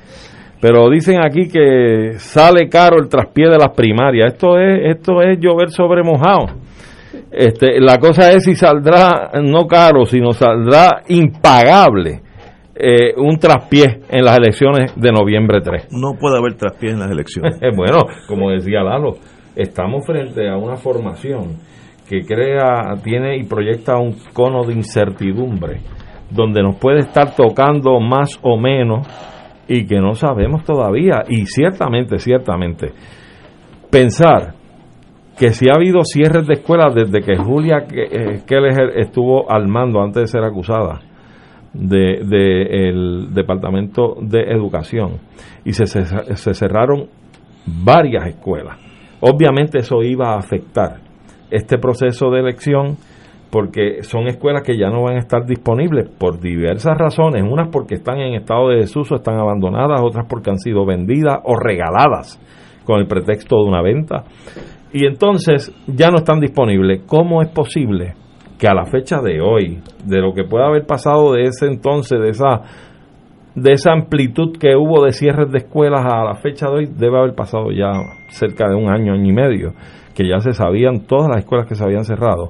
Pero dicen aquí que sale caro el traspié de las primarias. Esto es, esto es llover sobre mojado. Este, la cosa es si saldrá no caro, sino saldrá impagable eh, un traspié en las elecciones de noviembre 3. No puede haber traspiés en las elecciones. bueno, como decía Lalo, estamos frente a una formación que crea, tiene y proyecta un cono de incertidumbre, donde nos puede estar tocando más o menos y que no sabemos todavía. Y ciertamente, ciertamente, pensar que si ha habido cierres de escuelas desde que Julia eh, Keller estuvo al mando antes de ser acusada, del de, el Departamento de Educación y se, se cerraron varias escuelas. Obviamente eso iba a afectar este proceso de elección porque son escuelas que ya no van a estar disponibles por diversas razones, unas porque están en estado de desuso, están abandonadas, otras porque han sido vendidas o regaladas con el pretexto de una venta. Y entonces ya no están disponibles. ¿Cómo es posible que a la fecha de hoy, de lo que pueda haber pasado de ese entonces, de esa de esa amplitud que hubo de cierres de escuelas a la fecha de hoy, debe haber pasado ya cerca de un año, año y medio, que ya se sabían todas las escuelas que se habían cerrado.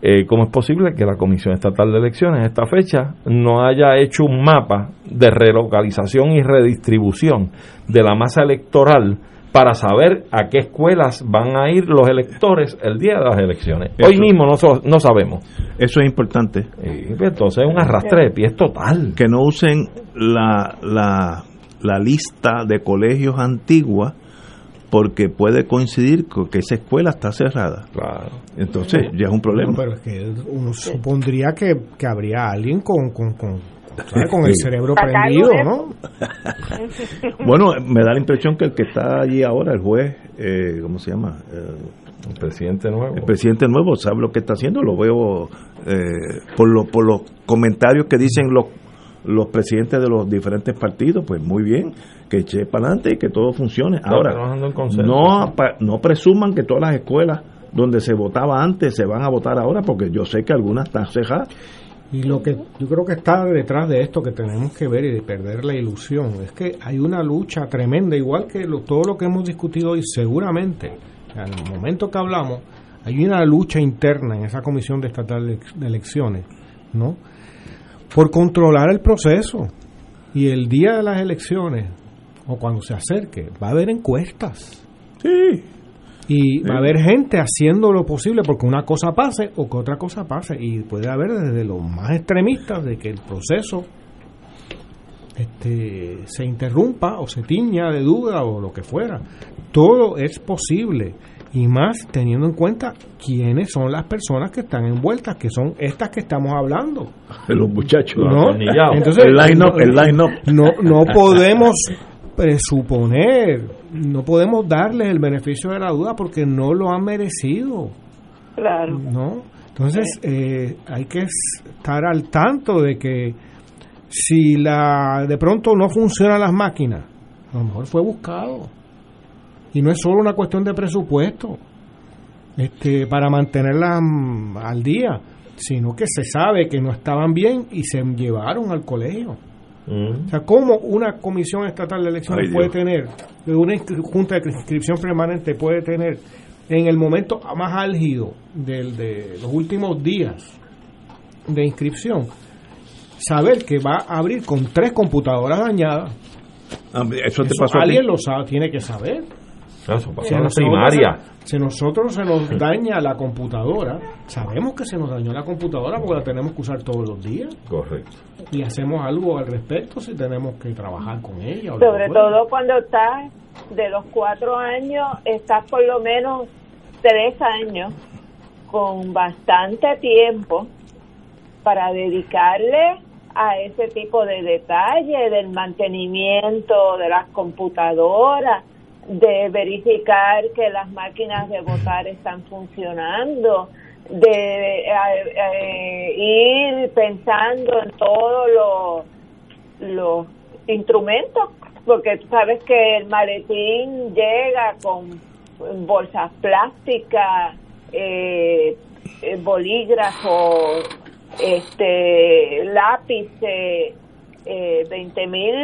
Eh, ¿Cómo es posible que la Comisión Estatal de Elecciones a esta fecha no haya hecho un mapa de relocalización y redistribución de la masa electoral para saber a qué escuelas van a ir los electores el día de las elecciones? Hoy mismo no, no sabemos. Eso es importante. entonces es un arrastre de pies total. Que no usen la, la, la lista de colegios antigua porque puede coincidir con que esa escuela está cerrada. Claro. Entonces ya es un problema. pero es que uno supondría que, que habría alguien con, con, con, con el cerebro prendido, ¿no? bueno, me da la impresión que el que está allí ahora, el juez, eh, ¿cómo se llama? Eh, el presidente nuevo. El presidente nuevo sabe lo que está haciendo, lo veo eh, por, lo, por los comentarios que dicen los los presidentes de los diferentes partidos, pues muy bien, que eche para adelante y que todo funcione. Ahora, no, no presuman que todas las escuelas donde se votaba antes se van a votar ahora, porque yo sé que algunas están cejadas. Y lo que yo creo que está detrás de esto que tenemos que ver y de perder la ilusión es que hay una lucha tremenda, igual que todo lo que hemos discutido hoy, seguramente, en el momento que hablamos, hay una lucha interna en esa comisión de estatal de elecciones, ¿no? por controlar el proceso. Y el día de las elecciones, o cuando se acerque, va a haber encuestas. Sí. Y va a haber gente haciendo lo posible porque una cosa pase o que otra cosa pase. Y puede haber desde los más extremistas de que el proceso este, se interrumpa o se tiña de duda o lo que fuera. Todo es posible y más teniendo en cuenta quiénes son las personas que están envueltas, que son estas que estamos hablando. Los muchachos. ¿No? Entonces, el line up, el line up. No, no podemos presuponer, no podemos darles el beneficio de la duda porque no lo han merecido. Claro. ¿No? Entonces, eh, hay que estar al tanto de que si la de pronto no funcionan las máquinas, a lo mejor fue buscado y no es solo una cuestión de presupuesto este, para mantenerlas mm, al día, sino que se sabe que no estaban bien y se llevaron al colegio. Mm. O sea, ¿cómo una comisión estatal de elecciones puede tener, una junta de inscripción permanente puede tener en el momento más álgido del, de los últimos días de inscripción, saber que va a abrir con tres computadoras dañadas? Ah, eso te pasó alguien lo sabe, tiene que saber si, a primaria. si nosotros se nos daña la computadora, sabemos que se nos dañó la computadora porque la tenemos que usar todos los días. Correcto. Y hacemos algo al respecto si tenemos que trabajar con ella. Sobre todo cuando estás de los cuatro años, estás por lo menos tres años con bastante tiempo para dedicarle a ese tipo de detalle del mantenimiento de las computadoras de verificar que las máquinas de votar están funcionando, de eh, eh, ir pensando en todos los, instrumentos, porque tú sabes que el maletín llega con bolsas plásticas, eh, eh bolígrafos, este, lápices, eh, 20 mil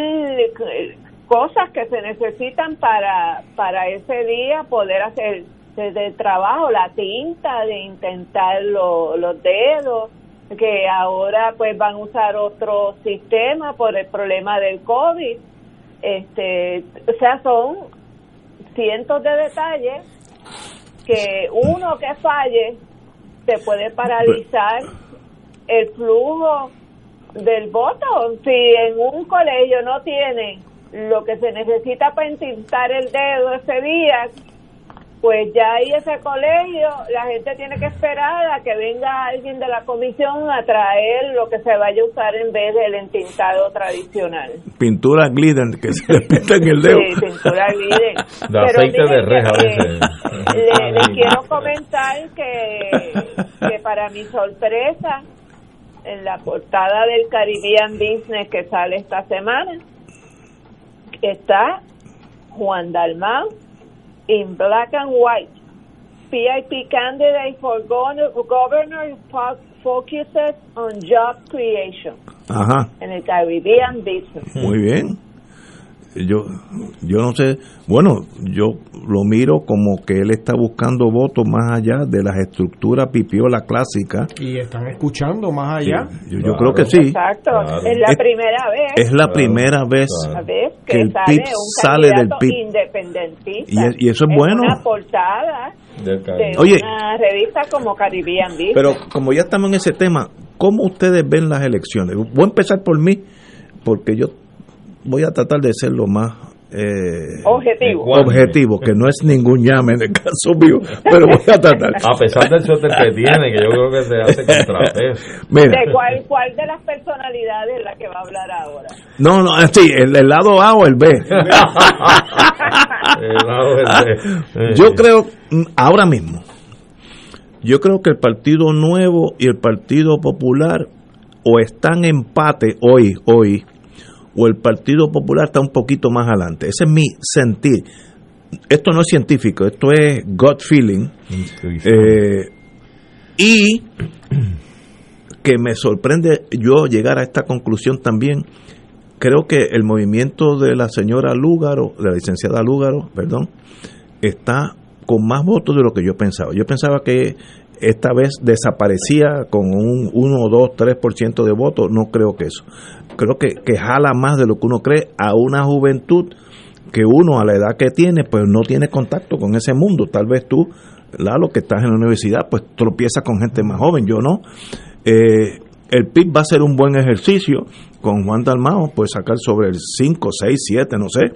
cosas que se necesitan para, para ese día poder hacer desde el trabajo, la tinta, de intentar los dedos, que ahora pues van a usar otro sistema por el problema del COVID. Este, o sea, son cientos de detalles que uno que falle te puede paralizar el flujo del voto. Si en un colegio no tienen lo que se necesita para entintar el dedo ese día, pues ya ahí ese colegio, la gente tiene que esperar a que venga alguien de la comisión a traer lo que se vaya a usar en vez del entintado tradicional. Pintura glitter que se le pinta en el dedo. Sí, pintura glitter. De Pero aceite de reja a que, veces. Le, le quiero comentar que, que para mi sorpresa, en la portada del Caribbean Business que sale esta semana, está Juan Dalmau in black and white. PIP candidate for governor, governor fo- focuses on job creation Ajá, en el Caribbean Business. muy bien. Yo, yo no sé, bueno, yo lo miro como que él está buscando votos más allá de las estructuras pipiola clásicas. Y están escuchando más allá. Yo, yo creo que sí. Exacto, es la Es- primera vez. Es la primera vez que que, el sale PIB sale del PIB. independentista. Y- y eso es bueno. una portada de Oye. una revista como Caribbean. Pero como ya estamos en ese tema, ¿cómo ustedes ven las elecciones? Voy a empezar por mí, porque yo voy a tratar de ser lo más eh, Objetivo. objetivo, que no es ningún llame en el caso mío, pero voy a tratar. A pesar del suéter que tiene, que yo creo que se hace contrapeso. ¿De cuál, cuál de las personalidades es la que va a hablar ahora? no, no, sí, el, el lado A o el B. El lado B. Yo creo, mm, ahora mismo, yo creo que el Partido Nuevo y el Partido Popular o están en empate hoy, hoy, o el Partido Popular está un poquito más adelante. Ese es mi sentir. Esto no es científico, esto es gut feeling. Eh, y que me sorprende yo llegar a esta conclusión también. Creo que el movimiento de la señora Lúgaro, de la licenciada Lúgaro, perdón, está con más votos de lo que yo pensaba. Yo pensaba que esta vez desaparecía con un 1, 2, 3% de votos. No creo que eso. Creo que, que jala más de lo que uno cree a una juventud que uno a la edad que tiene, pues no tiene contacto con ese mundo. Tal vez tú, Lalo, que estás en la universidad, pues tropiezas con gente más joven, yo no. Eh, el PIB va a ser un buen ejercicio con Juan Dalmao, pues sacar sobre el 5, 6, 7, no sé.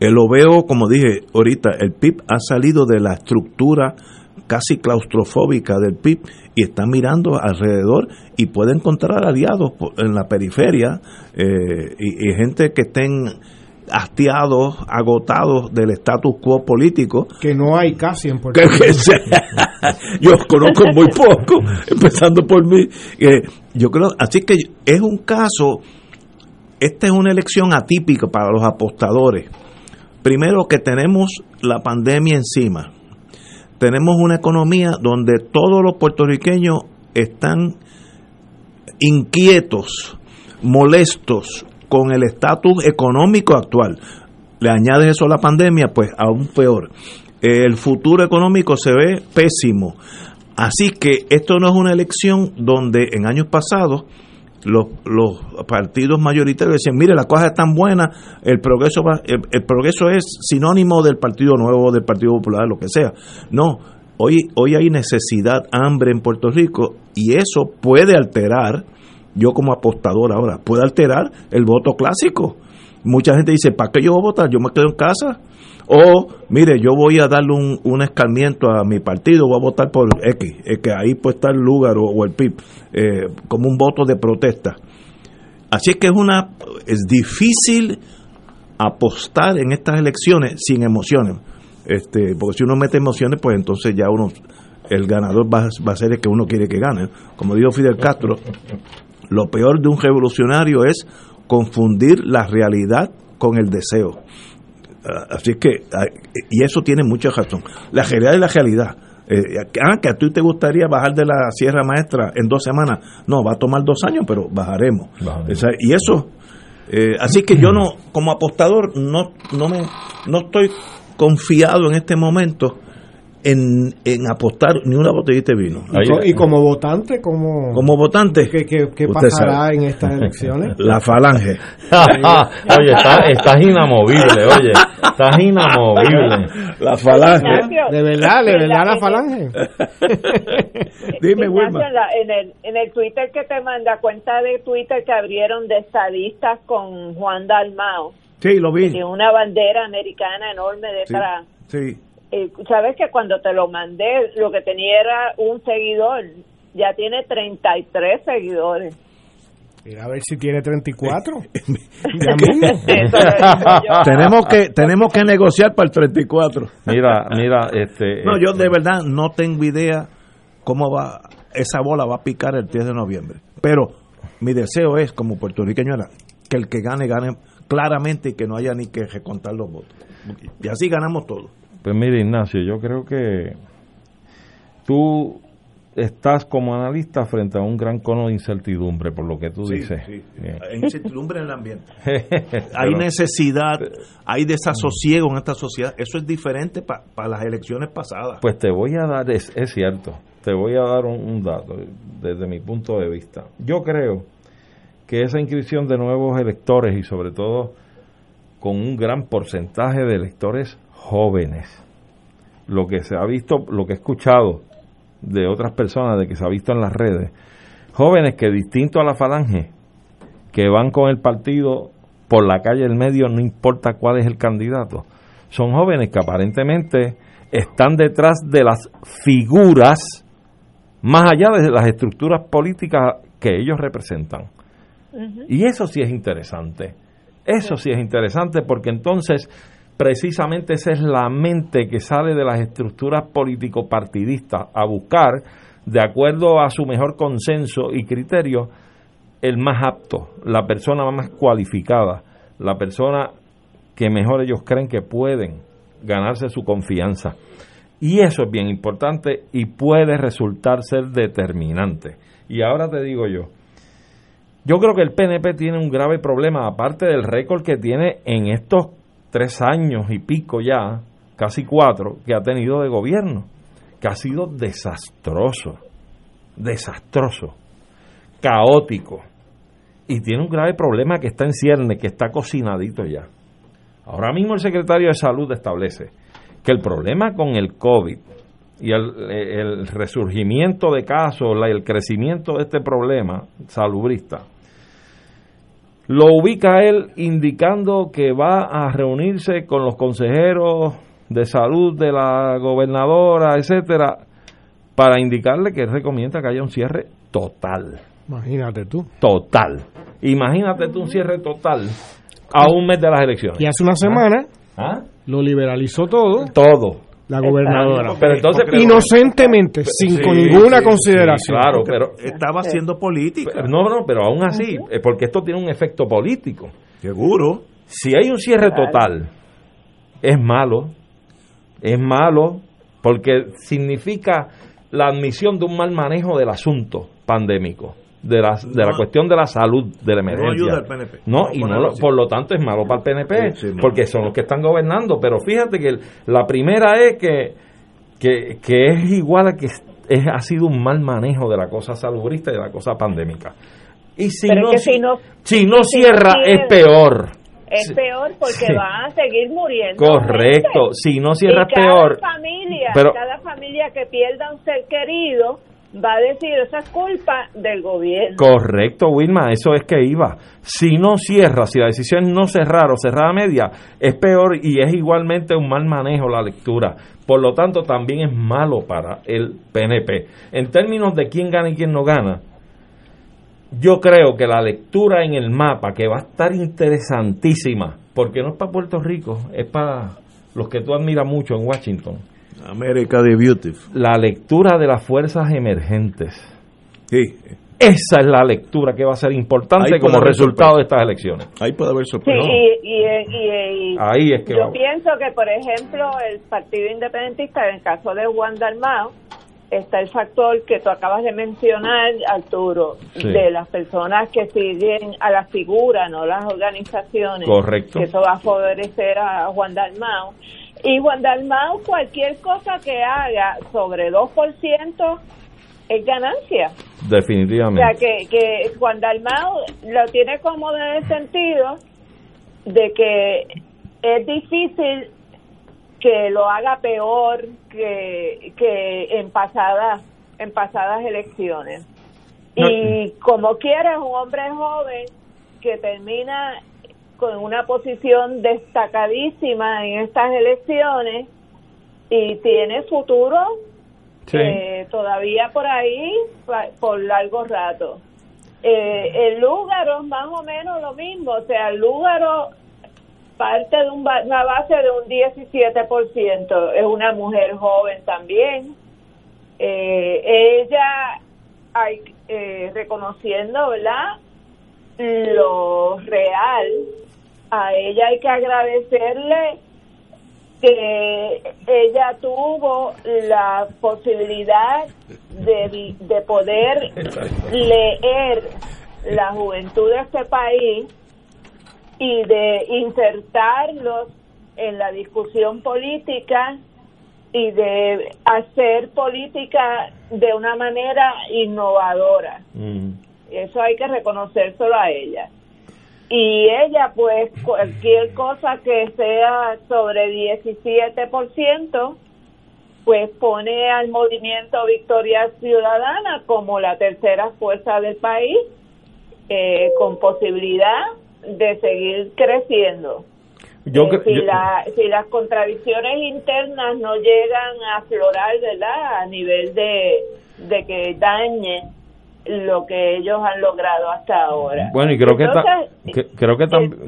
Eh, lo veo, como dije ahorita, el PIB ha salido de la estructura casi claustrofóbica del PIB y está mirando alrededor y puede encontrar aliados en la periferia eh, y, y gente que estén hastiados, agotados del status quo político. Que no hay casi en Puerto Rico. yo conozco muy poco, empezando por mí. Eh, yo creo, así que es un caso, esta es una elección atípica para los apostadores. Primero que tenemos la pandemia encima. Tenemos una economía donde todos los puertorriqueños están inquietos, molestos con el estatus económico actual. Le añades eso a la pandemia, pues aún peor. El futuro económico se ve pésimo. Así que esto no es una elección donde en años pasados los, los partidos mayoritarios decían, mire, la cosa es tan buena, el progreso, va- el, el progreso es sinónimo del Partido Nuevo, del Partido Popular, lo que sea. No, hoy, hoy hay necesidad, hambre en Puerto Rico y eso puede alterar, yo como apostador ahora, puede alterar el voto clásico. Mucha gente dice, ¿para qué yo voy a votar? Yo me quedo en casa. O, mire, yo voy a darle un, un escarmiento a mi partido, voy a votar por X, eh, que ahí puede estar el lugar o, el PIB, eh, como un voto de protesta. Así que es una es difícil apostar en estas elecciones sin emociones. Este, porque si uno mete emociones, pues entonces ya uno el ganador va, va a ser el que uno quiere que gane. Como dijo Fidel Castro, lo peor de un revolucionario es confundir la realidad con el deseo. Ah, Así que, ah, y eso tiene mucha razón. La realidad es la realidad. Eh, ah, que a ti te gustaría bajar de la Sierra Maestra en dos semanas. No, va a tomar dos años, pero bajaremos. O sea, y eso, eh, así que yo no, como apostador, no, no me, no estoy confiado en este momento en, en apostar ni una botellita de vino. Y, co- y como votante, como, Como votante, ¿qué, qué- qué pasará sabe. en estas elecciones? la falange. oye, estás, estás inamovible, oye, estás inamovible. La falange. De verdad, de verdad la falange. Dime, Wilma. en, la- en el, en el Twitter que te manda, cuenta de Twitter que abrieron de estadistas con Juan Dalmao Sí, lo vi. y una bandera americana enorme detrás. Sí. Eh, sabes que cuando te lo mandé, lo que tenía era un seguidor, ya tiene 33 seguidores. Mira a ver si tiene 34. tenemos que tenemos que negociar para el 34. Mira, mira, este No, yo de verdad no tengo idea cómo va esa bola va a picar el 10 de noviembre. Pero mi deseo es como puertorriqueño era que el que gane gane claramente y que no haya ni que recontar los votos. Y así ganamos todos. Pues mira, Ignacio, yo creo que tú estás como analista frente a un gran cono de incertidumbre, por lo que tú Sí, dices. sí. Hay incertidumbre en el ambiente. hay necesidad, hay desasosiego en esta sociedad. Eso es diferente para las elecciones pasadas. Pues te voy a dar, es, es cierto, te voy a dar un, un dato desde mi punto de vista. Yo creo que esa inscripción de nuevos electores y sobre todo con un gran porcentaje de electores jóvenes, lo que se ha visto, lo que he escuchado de otras personas, de que se ha visto en las redes, jóvenes que distinto a la falange, que van con el partido por la calle del medio, no importa cuál es el candidato. Son jóvenes que aparentemente están detrás de las figuras, más allá de las estructuras políticas que ellos representan. Y eso sí es interesante. Eso sí es interesante porque entonces precisamente esa es la mente que sale de las estructuras político-partidistas a buscar, de acuerdo a su mejor consenso y criterio, el más apto, la persona más cualificada, la persona que mejor ellos creen que pueden ganarse su confianza. Y eso es bien importante y puede resultar ser determinante. Y ahora te digo yo, yo creo que el PNP tiene un grave problema, aparte del récord que tiene en estos tres años y pico ya, casi cuatro, que ha tenido de gobierno, que ha sido desastroso, desastroso, caótico, y tiene un grave problema que está en cierne, que está cocinadito ya. Ahora mismo el secretario de Salud establece que el problema con el COVID y el, resurgimiento de casos, el crecimiento de este problema salubrista, lo ubica él indicando que va a reunirse con los consejeros de salud de la gobernadora, etcétera, para indicarle que él recomienda que haya un cierre total. Imagínate tú. Total. Imagínate tú un cierre total a un mes de las elecciones. Y hace una semana ¿Ah? lo liberalizó todo. Todo. La gobernadora. Pero entonces, Inocentemente, sin Sí, con ninguna sí, consideración. sí, claro, pero estaba haciendo política. Pero No, no, pero aún así, eh, porque esto tiene un efecto político. Seguro. Si hay un cierre total, es malo, es malo, porque significa la admisión de un mal manejo del asunto pandémico, de la, de la No. cuestión de la salud, de la emergencia. ayuda al PNP. No, y no lo- por lo tanto es malo para el PNP, Sí, sí, no. porque son los que están gobernando. Pero fíjate que el- la primera es que, que, que es igual a que es, es- ha sido un mal manejo de la cosa salubrista y de la cosa pandémica. Y si Pero es no, que si no- si no si no cierra, es peor. Es peor porque Sí. van a seguir muriendo. Correcto. gente. Si no cierra, Y es peor. Cada familia, Pero- cada familia que pierda un ser querido va a decir esa es culpa del gobierno. Correcto, Wilma, eso es que iba. Si no cierra, si la decisión es no cerrar o cerrar a media, es peor y es igualmente un mal manejo la lectura. Por lo tanto, también es malo para el PNP. En términos de quién gana y quién no gana, yo creo que la lectura en el mapa, que va a estar interesantísima, porque no es para Puerto Rico, es para los que tú admiras mucho en Washington. América de Beautiful. La lectura de las fuerzas emergentes. Sí. Esa es la lectura que va a ser importante Ahí como resultado de estas elecciones. Ahí puede haber Sí, sorpresa. y, y- y- y- Ahí es que yo vamos. pienso que, por ejemplo, el Partido Independentista, en el caso de Juan Dalmao, está el factor que tú acabas de mencionar, Arturo, Sí. de las personas que siguen a la figura, no las organizaciones. Correcto. Que eso va a favorecer a Juan Dalmao. Y Juan Dalmao, cualquier cosa que haga sobre 2% es ganancia. O Definitivamente. sea, que, que Juan Dalmao lo tiene cómodo en el sentido de que es difícil que lo haga peor que, que en pasadas en pasadas elecciones. Y como quiera, es un hombre joven que termina con una posición destacadísima en estas elecciones y tiene futuro eh, todavía por ahí por largo rato. Eh, el Lúgaro es más o menos lo mismo, o sea, el Lúgaro parte de una base de un 17%, es una mujer joven también. Eh, ella, hay, eh, reconociendo, ¿verdad? Lo real, a ella hay que agradecerle que ella tuvo la posibilidad de, de poder leer la juventud de este país y de insertarlos en la discusión política y de hacer política de una manera innovadora. Mm. Eso hay que reconocérselo a ella y ella pues cualquier cosa que sea sobre 17% pues pone al movimiento Victoria Ciudadana como la tercera fuerza del país eh, con posibilidad de seguir creciendo. Yo, eh, si, la, si las contradicciones internas no llegan a aflorar, ¿verdad? A nivel de, de que dañe lo que ellos han logrado hasta ahora. Bueno, y creo que, creo que también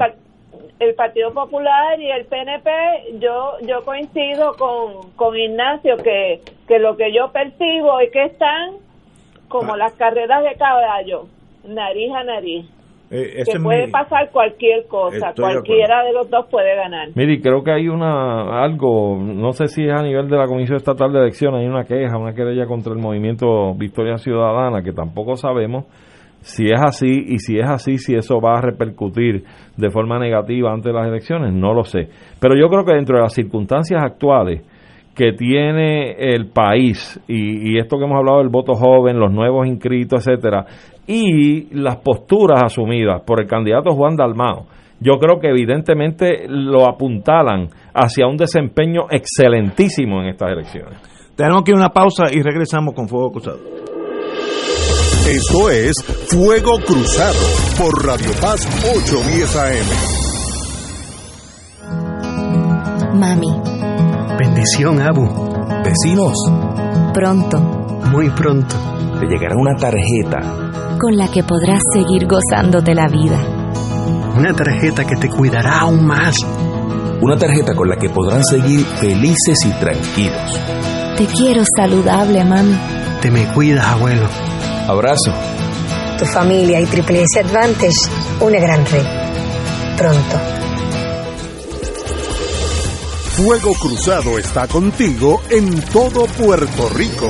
el, Partido Popular y el PNP, yo yo coincido con, con Ignacio que, que lo que yo percibo es que están como ah. las carreras de caballo, nariz a nariz. Eh, que puede pasar cualquier cosa, cualquiera de, los dos puede ganar. Mire, creo que hay una algo, no sé si es a nivel de la Comisión Estatal de Elecciones, hay una queja, una querella contra el movimiento Victoria Ciudadana, que tampoco sabemos si es así y si es así, si eso va a repercutir de forma negativa ante las elecciones, no lo sé. Pero yo creo que dentro de las circunstancias actuales, que tiene el país y, y, esto que hemos hablado del voto joven, los nuevos inscritos, etcétera, y las posturas asumidas por el candidato Juan Dalmao, yo creo que evidentemente lo apuntalan hacia un desempeño excelentísimo en estas elecciones. Tenemos que ir a una pausa y regresamos con Fuego Cruzado. Esto es Fuego Cruzado por Radio Paz 810 AM. Mami. Bendición, Abu. Vecinos. Pronto. Muy pronto. Te llegará una tarjeta con la que podrás seguir gozándote la vida. Una tarjeta que te cuidará aún más. Una tarjeta con la que podrán seguir felices y tranquilos. Te quiero saludable, mami. Te me cuidas, abuelo. Abrazo. Tu familia y Triple S Advantage, una gran red. Pronto. Fuego Cruzado está contigo en todo Puerto Rico.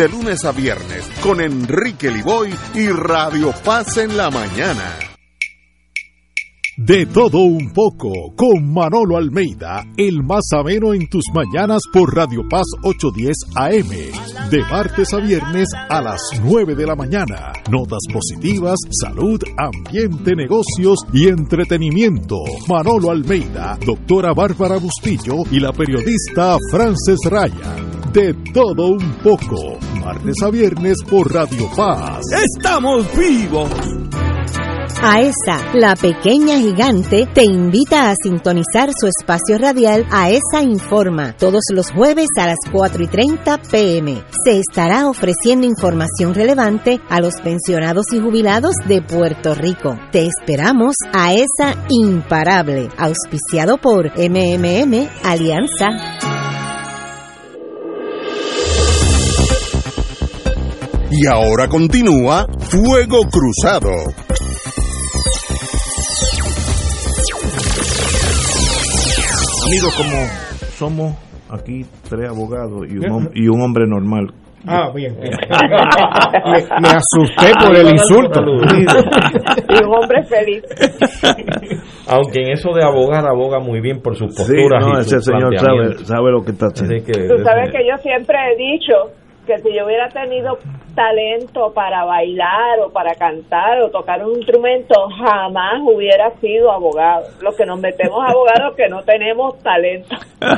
lunes a viernes con Enrique Liboy y Radio Paz en la mañana. De todo un poco con Manolo Almeida, el más ameno en tus mañanas por Radio Paz 810 AM, de martes a viernes a las 9 de la mañana. Notas positivas, salud, ambiente, negocios y entretenimiento. Manolo Almeida, doctora Bárbara Bustillo y la periodista Frances Raya de todo un poco, martes a viernes por Radio Paz. ¡Estamos vivos! AESA, la pequeña gigante, te invita a sintonizar su espacio radial AESA Informa todos los jueves a las 4 y 30 pm. Se estará ofreciendo información relevante a los pensionados y jubilados de Puerto Rico. Te esperamos AESA Imparable, auspiciado por MMM Alianza. Y ahora continúa Fuego Cruzado. Amigos, como somos aquí tres abogados y un, y un hombre normal. Ah, bien. me, asusté por el insulto. y un hombre feliz. Aunque en eso de abogar, aboga muy bien por sus Sí, posturas. no, y ese sus señor sabe, sabe lo que está haciendo. Que- Tú sabes que yo siempre he dicho que si yo hubiera tenido talento para bailar o para cantar o tocar un instrumento, jamás hubiera sido abogado. Los que nos metemos abogados que no tenemos talento.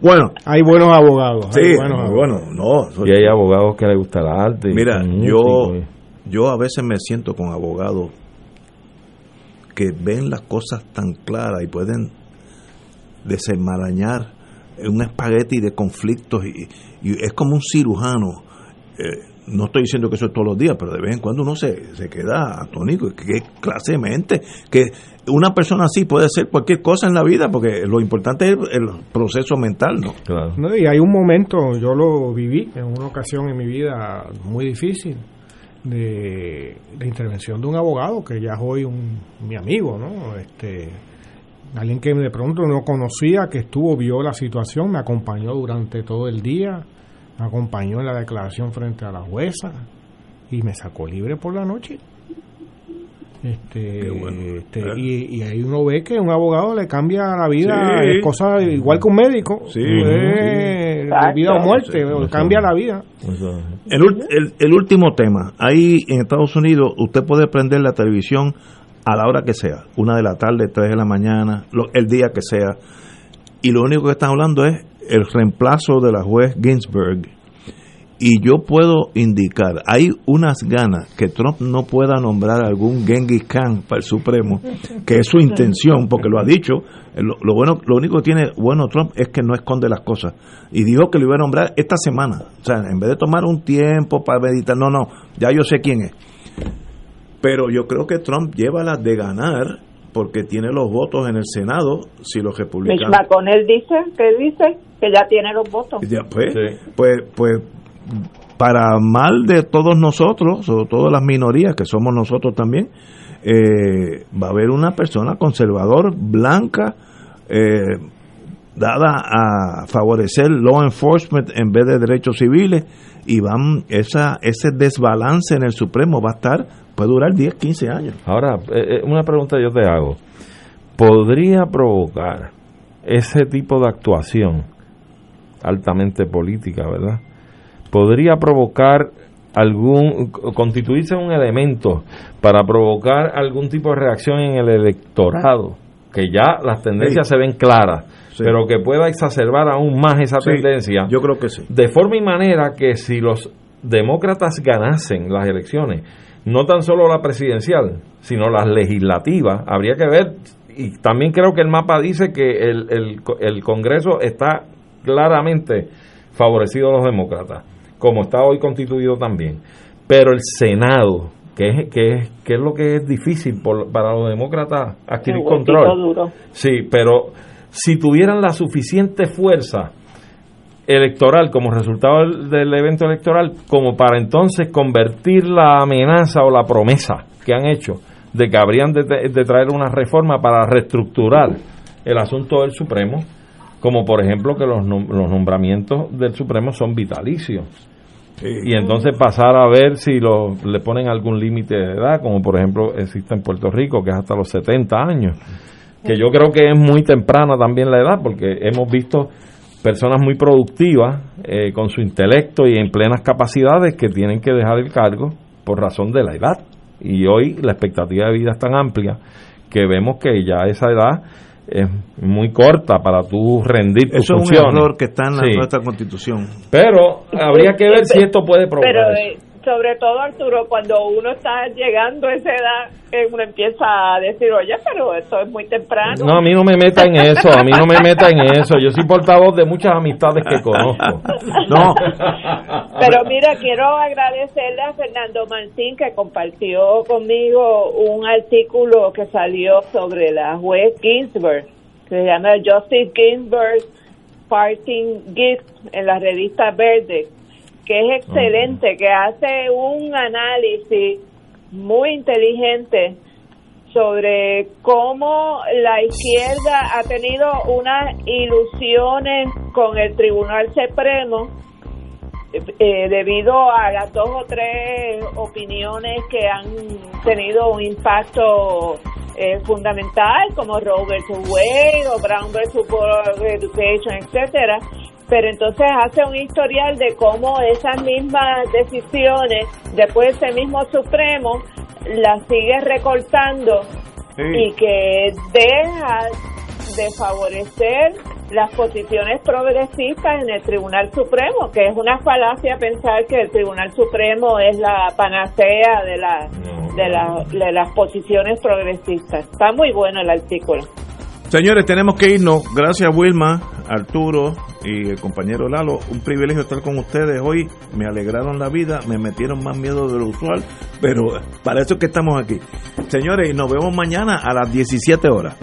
Bueno, hay buenos abogados. Sí, hay buenos abogados. bueno, no. Y hay abogados que les gusta el arte. Mira, yo, yo a veces me siento con abogados que ven las cosas tan claras y pueden desenmarañar un espagueti de conflictos y, y es como un cirujano. Eh, no estoy diciendo que eso es todos los días, pero de vez en cuando uno se, se queda atónico. ¿Qué clase de mente? Que una persona así puede ser cualquier cosa en la vida, porque lo importante es el, el proceso mental, ¿no? Claro. No, y hay un momento, yo lo viví en una ocasión en mi vida muy difícil, de, de intervención de un abogado que ya es hoy un, mi amigo, ¿no? Este, alguien que de pronto no conocía, que estuvo, vio la situación, me acompañó durante todo el día, me acompañó en la declaración frente a la jueza y me sacó libre por la noche. Este, este, y, y ahí uno ve que un abogado le cambia la vida, Sí. es cosa igual que un médico, Sí, Eh, sí. vida o muerte, o cambia la vida. El, ul- el- el último tema. Ahí en Estados Unidos usted puede prender la televisión a la hora que sea, una de la tarde, tres de la mañana, el día que sea. Y lo único que están hablando es el reemplazo de la juez Ginsburg. Y yo puedo indicar, hay unas ganas que Trump no pueda nombrar algún Genghis Khan para el Supremo, que es su intención, porque lo ha dicho. Lo, lo bueno, lo único que tiene bueno Trump es que no esconde las cosas. Y dijo que lo iba a nombrar esta semana. O sea, en vez de tomar un tiempo para meditar, no, no, ya yo sé quién es. Pero yo creo que Trump lleva las de ganar porque tiene los votos en el Senado si los Mitch republicanos McConnell dice, que dice que ya tiene los votos. ya, pues, pues, pues, para mal de todos nosotros, sobre todo las minorías, que somos nosotros también, eh, va a haber una persona conservador, blanca, eh, dada a favorecer law enforcement en vez de derechos civiles, y van esa ese desbalance en el Supremo va a estar, puede durar 10, 15 años. Ahora, eh, eh, una pregunta yo te hago. ¿Podría provocar ese tipo de actuación altamente política, verdad? ¿Podría provocar algún, constituirse un elemento para provocar algún tipo de reacción en el electorado? Que ya las tendencias Sí. se ven claras, Sí. pero que pueda exacerbar aún más esa Sí, tendencia. Yo creo que sí. De forma y manera que si los demócratas ganasen las elecciones, no tan solo la presidencial, sino las legislativas, habría que ver, y también creo que el mapa dice que el, el, el Congreso está claramente favorecido a los demócratas, como está hoy constituido también. Pero el Senado, que es, que es, que es lo que es difícil por- para los demócratas adquirir control. Sí, pero si tuvieran la suficiente fuerza electoral como resultado del, evento electoral, como para entonces convertir la amenaza o la promesa que han hecho de que habrían de, de traer una reforma para reestructurar el asunto del Supremo, como por ejemplo que los, nom- los nombramientos del Supremo son vitalicios. Y entonces pasar a ver si lo, le ponen algún límite de edad, como por ejemplo existe en Puerto Rico, que es hasta los 70 años que yo creo que es muy temprana también la edad, porque hemos visto personas muy productivas eh, con su intelecto y en plenas capacidades que tienen que dejar el cargo por razón de la edad. Y hoy la expectativa de vida es tan amplia que vemos que ya esa edad es muy corta para tú rendir tus Eso es un error que está en la- Sí. nuestra constitución. Pero habría que ver si esto puede provocar Pero eso. eh, sobre todo, Arturo, cuando uno está llegando a esa edad, eh, uno empieza a decir, oye, pero esto es muy temprano. No, a mí no me meta en eso, a mí no me meta en eso. Yo soy portavoz de muchas amistades que conozco. No, Pero mira, quiero agradecerle a Fernando Mancín que compartió conmigo un artículo que salió sobre la juez Ginsburg, que se llama Justice Ginsburg Parting Gift en la revista Verde, que es excelente, que hace un análisis muy inteligente sobre cómo la izquierda ha tenido unas ilusiones con el Tribunal Supremo eh, debido a las dos o tres opiniones que han tenido un impacto eh, fundamental como Roe vs. Wade o Brown vs. Board of Education, etcétera, pero entonces hace un historial de cómo esas mismas decisiones, después ese mismo Supremo, las sigue recortando y que deja de favorecer las posiciones progresistas en el Tribunal Supremo, que es una falacia pensar que el Tribunal Supremo es la panacea de, la, de, la, de las posiciones progresistas. Está muy bueno el artículo. Señores, tenemos que irnos. Gracias Wilma, Arturo y el compañero Lalo. Un privilegio estar con ustedes hoy. Me alegraron la vida, me metieron más miedo de lo usual, pero para eso es que estamos aquí. Señores, nos vemos mañana a las 17 horas.